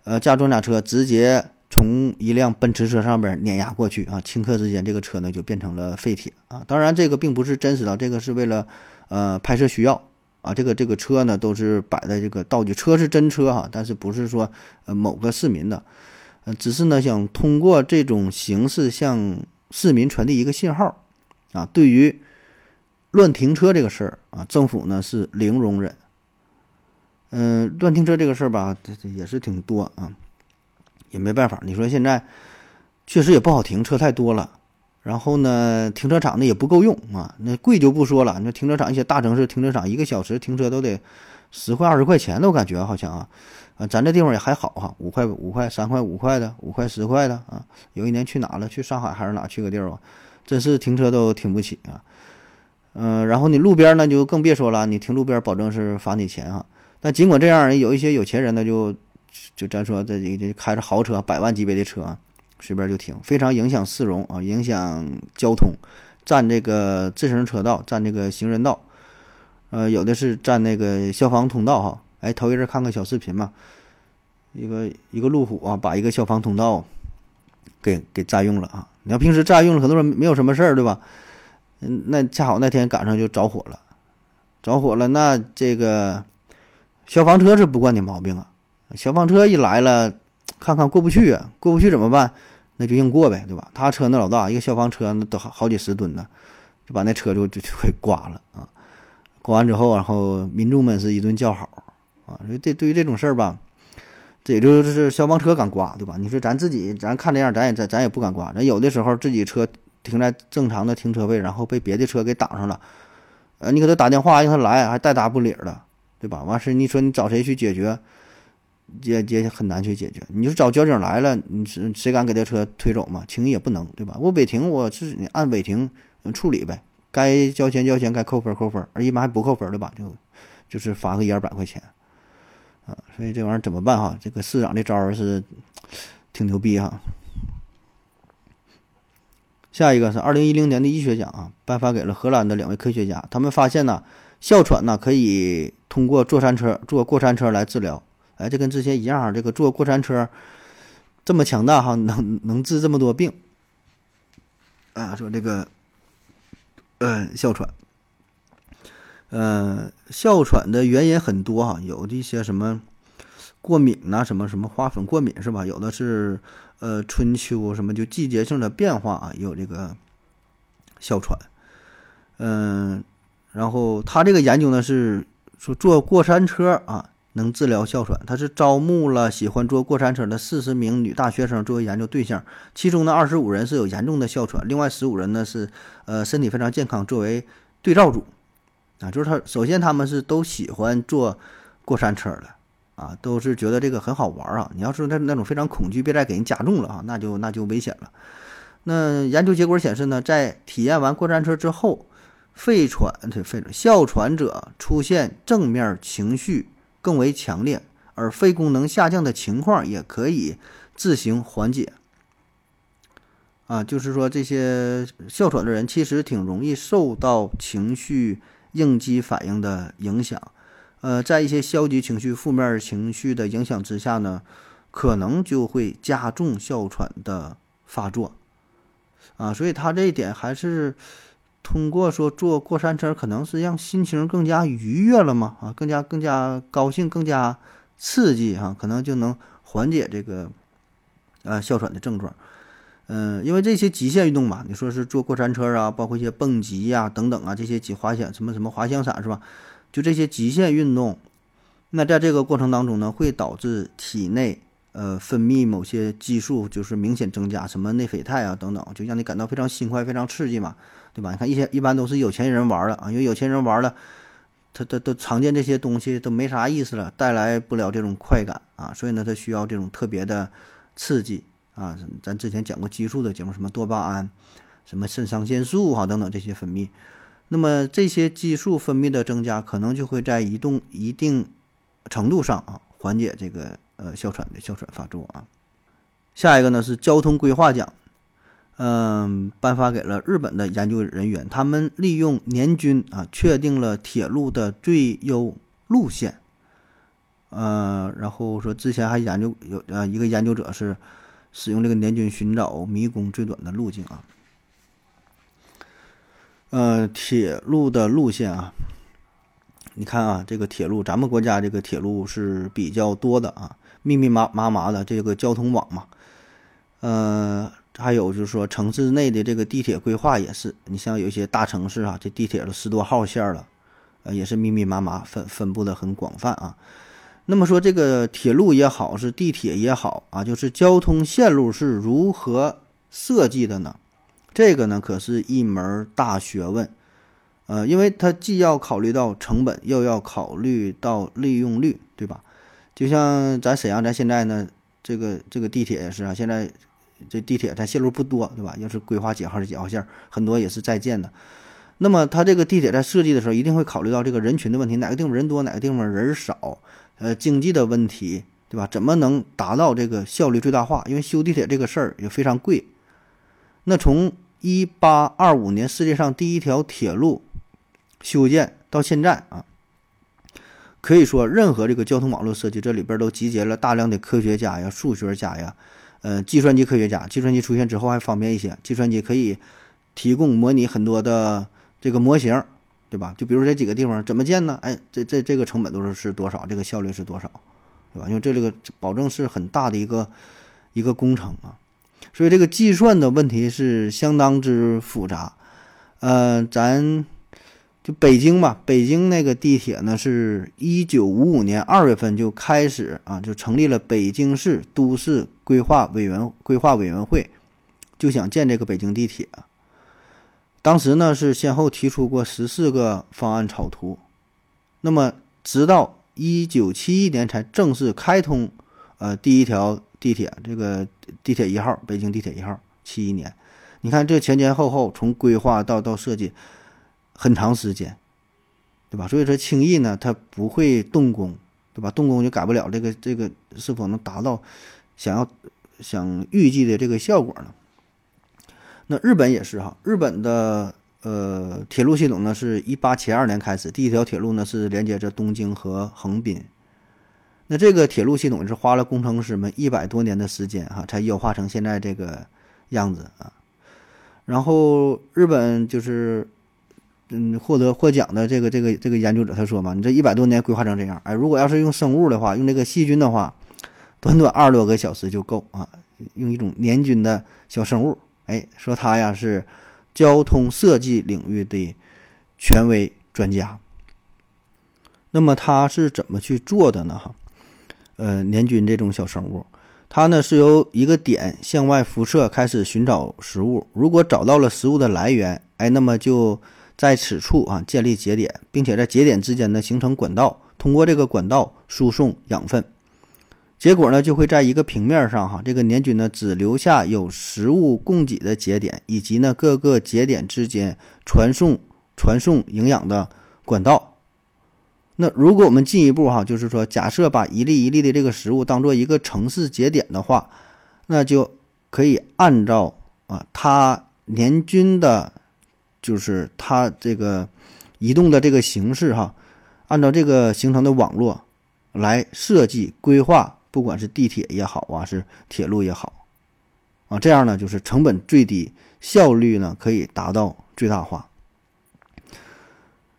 呃驾装甲车直接。从一辆奔驰车上边碾压过去啊，顷刻之间，这个车呢就变成了废铁啊。当然，这个并不是真实的，这个是为了呃拍摄需要啊。这个这个车呢都是摆在这个道具，车是真车哈，但是不是说呃某个市民的，呃，只是呢想通过这种形式向市民传递一个信号啊。对于乱停车这个事儿啊，政府呢是零容忍。嗯，乱停车这个事儿吧，这这也是挺多啊。也没办法，你说现在确实也不好停车太多了，然后呢，停车场呢也不够用啊，那贵就不说了，那停车场一些大城市停车场一个小时停车都得十块二十块钱的，我感觉好像啊，啊，咱这地方也还好哈，五块五块三块五块的，五块十块的啊。有一年去哪了？去上海还是哪？去个地儿吧，真是停车都停不起啊。嗯、然后你路边呢就更别说了，你停路边保证是罚你钱啊。但尽管这样，有一些有钱人呢就就咱说这这开着豪车、百万级别的车啊，随便就停，非常影响市容啊，影响交通，占这个自行车道，占这个行人道，呃，有的是占那个消防通道哈。哎，头一阵看个小视频嘛，一个一个路虎啊，把一个消防通道给给占用了啊。你要平时占用了，很多人没有什么事儿，对吧？嗯，那恰好那天赶上就着火了，着火了，那这个消防车是不惯你毛病啊。消防车一来了，看看过不去啊，过不去怎么办？那就硬过呗，对吧？他车那老大，一个消防车那都好好几十吨呢，就把那车就就就给刮了啊！刮完之后，然后民众们是一顿叫好啊。所以这对于这种事儿吧，这也就是消防车敢刮，对吧？你说咱自己咱看这样，咱也咱咱也不敢刮。咱有的时候自己车停在正常的停车位，然后被别的车给挡上了，呃，你给他打电话让他来，还带打不理儿的，对吧？完事你说你找谁去解决？也也很难去解决。你就找交警来了，你是谁敢给这车推走嘛？轻易也不能，对吧？我违停，我是你按违停处理呗，该交钱交钱，该扣分扣分，而一般还不扣分的吧？就就是罚个一二百块钱啊。所以这玩意儿怎么办哈？这个市长这招儿是挺牛逼哈。下一个是二零一零年的医学奖啊，颁发给了荷兰的两位科学家，他们发现呢，哮喘呢可以通过坐山车坐过山车来治疗。哎，这跟之前一样，这个坐过山车这么强大哈，能能治这么多病啊？说这个，呃，哮喘，呃，哮喘的原因很多哈，有一些什么过敏呐、什么什么花粉过敏是吧？有的是呃春秋什么就季节性的变化啊，也有这个哮喘，嗯、然后他这个研究呢是说坐过山车啊。能治疗哮喘，他是招募了喜欢坐过山车的四十名女大学生作为研究对象，其中呢二十五人是有严重的哮喘，另外十五人呢是呃身体非常健康作为对照组，啊，就是他首先他们是都喜欢坐过山车的啊，都是觉得这个很好玩啊。你要是那那种非常恐惧，别再给人加重了啊，那就那就危险了。那研究结果显示呢，在体验完过山车之后，肺喘对肺喘哮喘者出现正面情绪。更为强烈，而肺功能下降的情况也可以自行缓解。啊，就是说这些哮喘的人其实挺容易受到情绪应激反应的影响。呃，在一些消极情绪、负面情绪的影响之下呢，可能就会加重哮喘的发作。啊，所以他这一点还是。通过说坐过山车，可能是让心情更加愉悦了嘛？啊，更加更加高兴，更加刺激哈，可能就能缓解这个呃哮喘的症状。嗯，因为这些极限运动嘛，你说是坐过山车啊，包括一些蹦极呀等等啊，这些极滑翔什么什么滑翔伞是吧？就这些极限运动，那在这个过程当中呢，会导致体内呃分泌某些激素就是明显增加，什么内啡肽啊等等，就让你感到非常心快、非常刺激嘛。对吧？你看一些一般都是有钱人玩的啊，因为有钱人玩了，他他都常见这些东西都没啥意思了，带来不了这种快感啊，所以呢，他需要这种特别的刺激啊。咱之前讲过激素的节目，什么多巴胺、什么肾上腺素哈等等这些分泌，那么这些激素分泌的增加，可能就会在移动一定程度上啊缓解这个呃哮喘的哮喘发作啊。下一个呢是交通规划奖。嗯，颁发给了日本的研究人员，他们利用年均啊，确定了铁路的最优路线。呃，然后说之前还研究有呃一个研究者是使用这个年均寻找迷宫最短的路径啊。呃，铁路的路线啊，你看啊，这个铁路，咱们国家这个铁路是比较多的啊，密密麻麻麻的这个交通网嘛，呃。还有就是说，城市内的这个地铁规划也是，你像有一些大城市啊，这地铁都十多号线了，呃，也是密密麻麻分分布的很广泛啊。那么说，这个铁路也好，是地铁也好啊，就是交通线路是如何设计的呢？这个呢，可是一门大学问，呃，因为它既要考虑到成本，又要考虑到利用率，对吧？就像咱沈阳，咱现在呢，这个这个地铁也是啊，现在。这地铁它线路不多，对吧？要是规划几号的几号线，很多也是在建的。那么它这个地铁在设计的时候，一定会考虑到这个人群的问题，哪个地方人多，哪个地方人少，呃，经济的问题，对吧？怎么能达到这个效率最大化？因为修地铁这个事儿也非常贵。那从一八二五年世界上第一条铁路修建到现在啊，可以说任何这个交通网络设计，这里边都集结了大量的科学家呀、数学家呀，呃，计算机科学家。计算机出现之后还方便一些，计算机可以提供模拟很多的这个模型，对吧？就比如这几个地方怎么建呢？哎，这这这个成本都是是多少？这个效率是多少？对吧？因为这这个保证是很大的一个一个工程啊。所以这个计算的问题是相当之复杂，呃，咱就北京吧，北京那个地铁呢，是一九五五年二月份就开始啊，就成立了北京市都市规划委员规划委员会，就想建这个北京地铁。当时呢是先后提出过十四个方案草图，那么直到一九七一年才正式开通，呃，第一条。地铁这个地铁一号，北京地铁一号，七一年，你看这前前后后从规划到到设计，很长时间，对吧？所以说轻易呢，它不会动工，对吧？动工就改不了这个这个是否能达到想要想预计的这个效果呢？那日本也是哈，日本的呃铁路系统呢，是一八七二年开始，第一条铁路呢是连接着东京和横滨。那这个铁路系统是花了工程师们一百多年的时间哈，才优化成现在这个样子啊。然后日本就是嗯获得获奖的这个这个这个研究者他说嘛，你这一百多年规划成这样，哎，如果要是用生物的话，用这个细菌的话，短短二十多个小时就够啊。用一种年菌的小生物，哎，说他呀是交通设计领域的权威专家。那么他是怎么去做的呢？哈？呃，年菌这种小生物，它呢是由一个点向外辐射，开始寻找食物。如果找到了食物的来源，哎，那么就在此处啊建立节点，并且在节点之间呢形成管道，通过这个管道输送养分。结果呢就会在一个平面上哈，这个年菌呢只留下有食物供给的节点，以及呢各个节点之间传送传送营养的管道。那如果我们进一步哈，就是说，假设把一粒一粒的这个食物当做一个城市节点的话，那就可以按照啊它年均的，就是它这个移动的这个形式哈，按照这个形成的网络来设计规划，不管是地铁也好啊，是铁路也好啊，这样呢就是成本最低，效率呢可以达到最大化。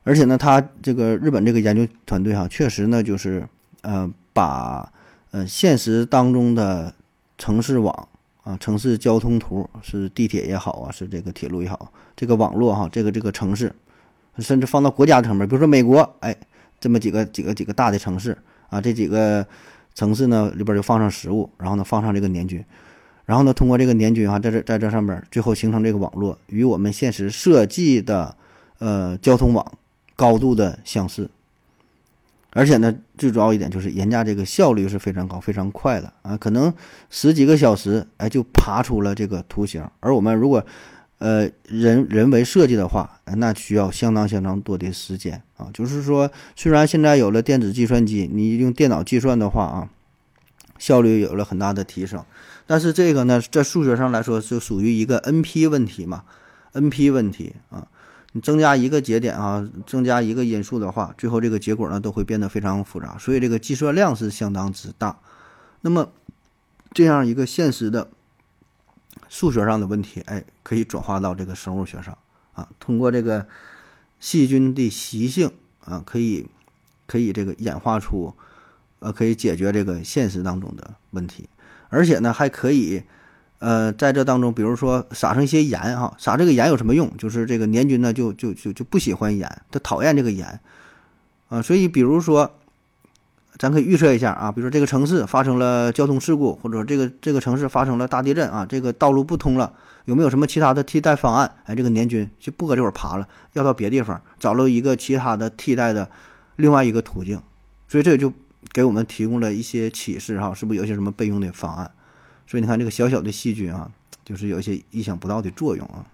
而且呢，他这个日本这个研究团队哈，确实呢，就是呃，把呃现实当中的城市网啊、城市交通图是地铁也好啊，是这个铁路也好，这个网络哈，这个这个城市，甚至放到国家层面，比如说美国，哎，这么几个几个几个大的城市啊，这几个城市呢里边就放上食物，然后呢放上这个年菌，然后呢通过这个年菌啊，在这在这上面，最后形成这个网络，与我们现实设计的呃交通网。高度的相似，而且呢，最主要一点就是人家这个效率是非常高、非常快的啊，可能十几个小时，哎，就爬出了这个图形。而我们如果，呃，人人为设计的话，那需要相当相当多的时间啊。就是说，虽然现在有了电子计算机，你用电脑计算的话啊，效率有了很大的提升，但是这个呢，在数学上来说，就属于一个 NP 问题嘛，NP 问题啊。你增加一个节点啊，增加一个因素的话，最后这个结果呢都会变得非常复杂，所以这个计算量是相当之大。那么这样一个现实的数学上的问题，哎，可以转化到这个生物学上啊，通过这个细菌的习性啊，可以可以这个演化出呃，可以解决这个现实当中的问题，而且呢还可以。呃，在这当中，比如说撒上一些盐哈，撒这个盐有什么用？就是这个黏菌呢，就就就就不喜欢盐，它讨厌这个盐啊。所以，比如说，咱可以预测一下啊，比如说这个城市发生了交通事故，或者说这个这个城市发生了大地震啊，这个道路不通了，有没有什么其他的替代方案？哎，这个黏菌就不搁这会儿爬了，要到别地方找了一个其他的替代的另外一个途径。所以这就给我们提供了一些启示哈，是不是有些什么备用的方案？所以你看，这个小小的细菌啊，就是有一些意想不到的作用啊。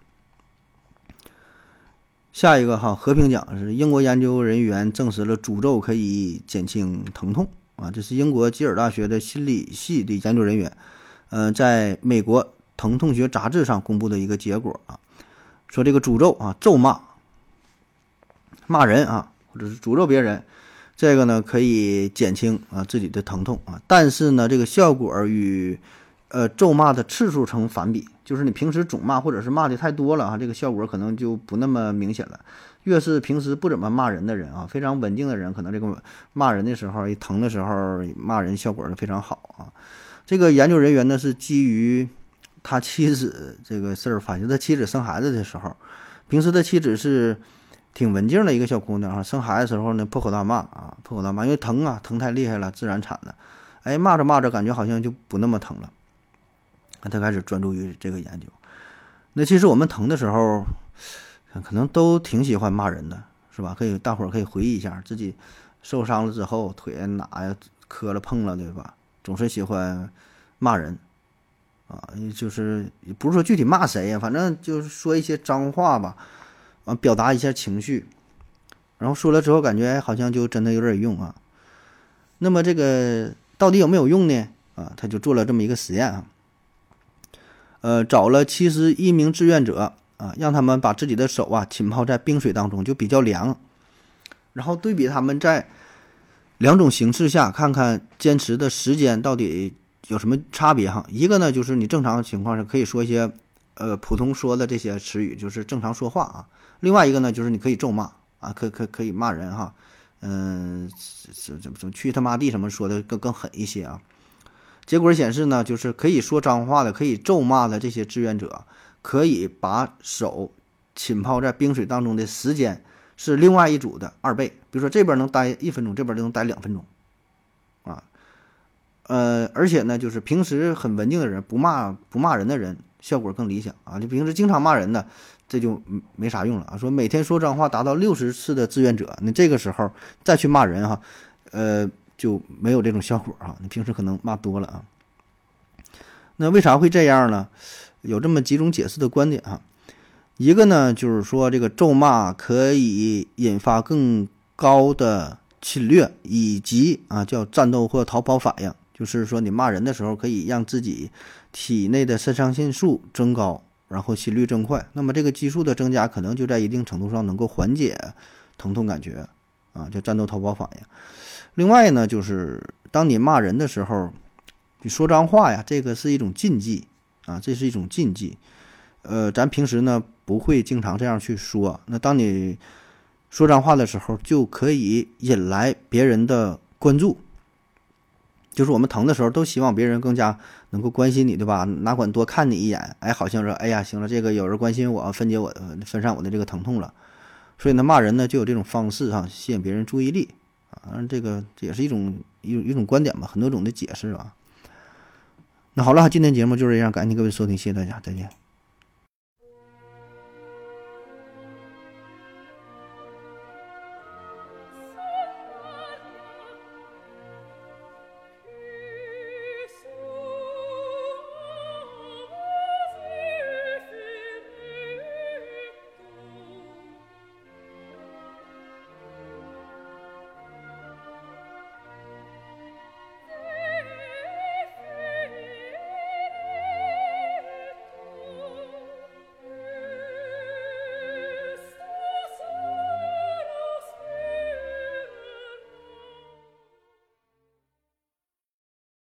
下一个哈，和平奖是英国研究人员证实了诅咒可以减轻疼痛啊，这是英国吉尔大学的心理系的研究人员，呃，在美国疼痛学杂志上公布的一个结果啊，说这个诅咒啊，咒骂、骂人啊，或者是诅咒别人，这个呢可以减轻啊自己的疼痛啊，但是呢，这个效果与呃咒骂的次数成反比。就是你平时总骂或者是骂的太多了啊，这个效果可能就不那么明显了。越是平时不怎么骂人的人啊，非常稳定的人，可能这个骂人的时候一疼的时候骂人效果是非常好啊。这个研究人员呢是基于他妻子这个事儿，发现他妻子生孩子的时候，平时他妻子是挺文静的一个小姑娘啊，生孩子时候呢破口大骂啊，破口大骂，因为疼啊，疼太厉害了，自然产的。哎，骂着骂着感觉好像就不那么疼了。那他开始专注于这个研究。那其实我们疼的时候，可能都挺喜欢骂人的，是吧？可以大伙儿可以回忆一下自己受伤了之后，腿哪呀磕了碰了，对吧？总是喜欢骂人啊，就是不是说具体骂谁呀，反正就是说一些脏话吧，啊，表达一下情绪。然后说了之后，感觉好像就真的有点用啊。那么这个到底有没有用呢？啊，他就做了这么一个实验啊。呃，找了七十一名志愿者啊，让他们把自己的手啊浸泡在冰水当中，就比较凉，然后对比他们在两种形式下，看看坚持的时间到底有什么差别哈。一个呢，就是你正常情况下可以说一些呃普通说的这些词语，就是正常说话啊。另外一个呢，就是你可以咒骂啊，可可可以骂人哈，嗯，怎怎么怎么去他妈地什么说的更更狠一些啊。结果显示呢，就是可以说脏话的、可以咒骂的这些志愿者，可以把手浸泡在冰水当中的时间是另外一组的二倍。比如说这边能待一分钟，这边就能待两分钟，啊，呃，而且呢，就是平时很文静的人，不骂不骂人的人，效果更理想啊。就平时经常骂人的，这就没啥用了啊。说每天说脏话达到六十次的志愿者，那这个时候再去骂人哈，呃。就没有这种效果啊！你平时可能骂多了啊。那为啥会这样呢？有这么几种解释的观点啊。一个呢，就是说这个咒骂可以引发更高的侵略，以及啊叫战斗或逃跑反应，就是说你骂人的时候可以让自己体内的肾上腺素增高，然后心率增快。那么这个激素的增加，可能就在一定程度上能够缓解疼痛感觉啊，叫战斗逃跑反应。另外呢，就是当你骂人的时候，你说脏话呀，这个是一种禁忌啊，这是一种禁忌。呃，咱平时呢不会经常这样去说。那当你说脏话的时候，就可以引来别人的关注。就是我们疼的时候，都希望别人更加能够关心你，对吧？哪管多看你一眼，哎，好像说，哎呀，行了，这个有人关心我，分解我，分散我的这个疼痛了。所以呢，骂人呢就有这种方式哈，吸引别人注意力。反正，这个这也是一种一种一种观点吧，很多种的解释啊。那好了，今天节目就是这样，感谢各位收听，谢谢大家，再见。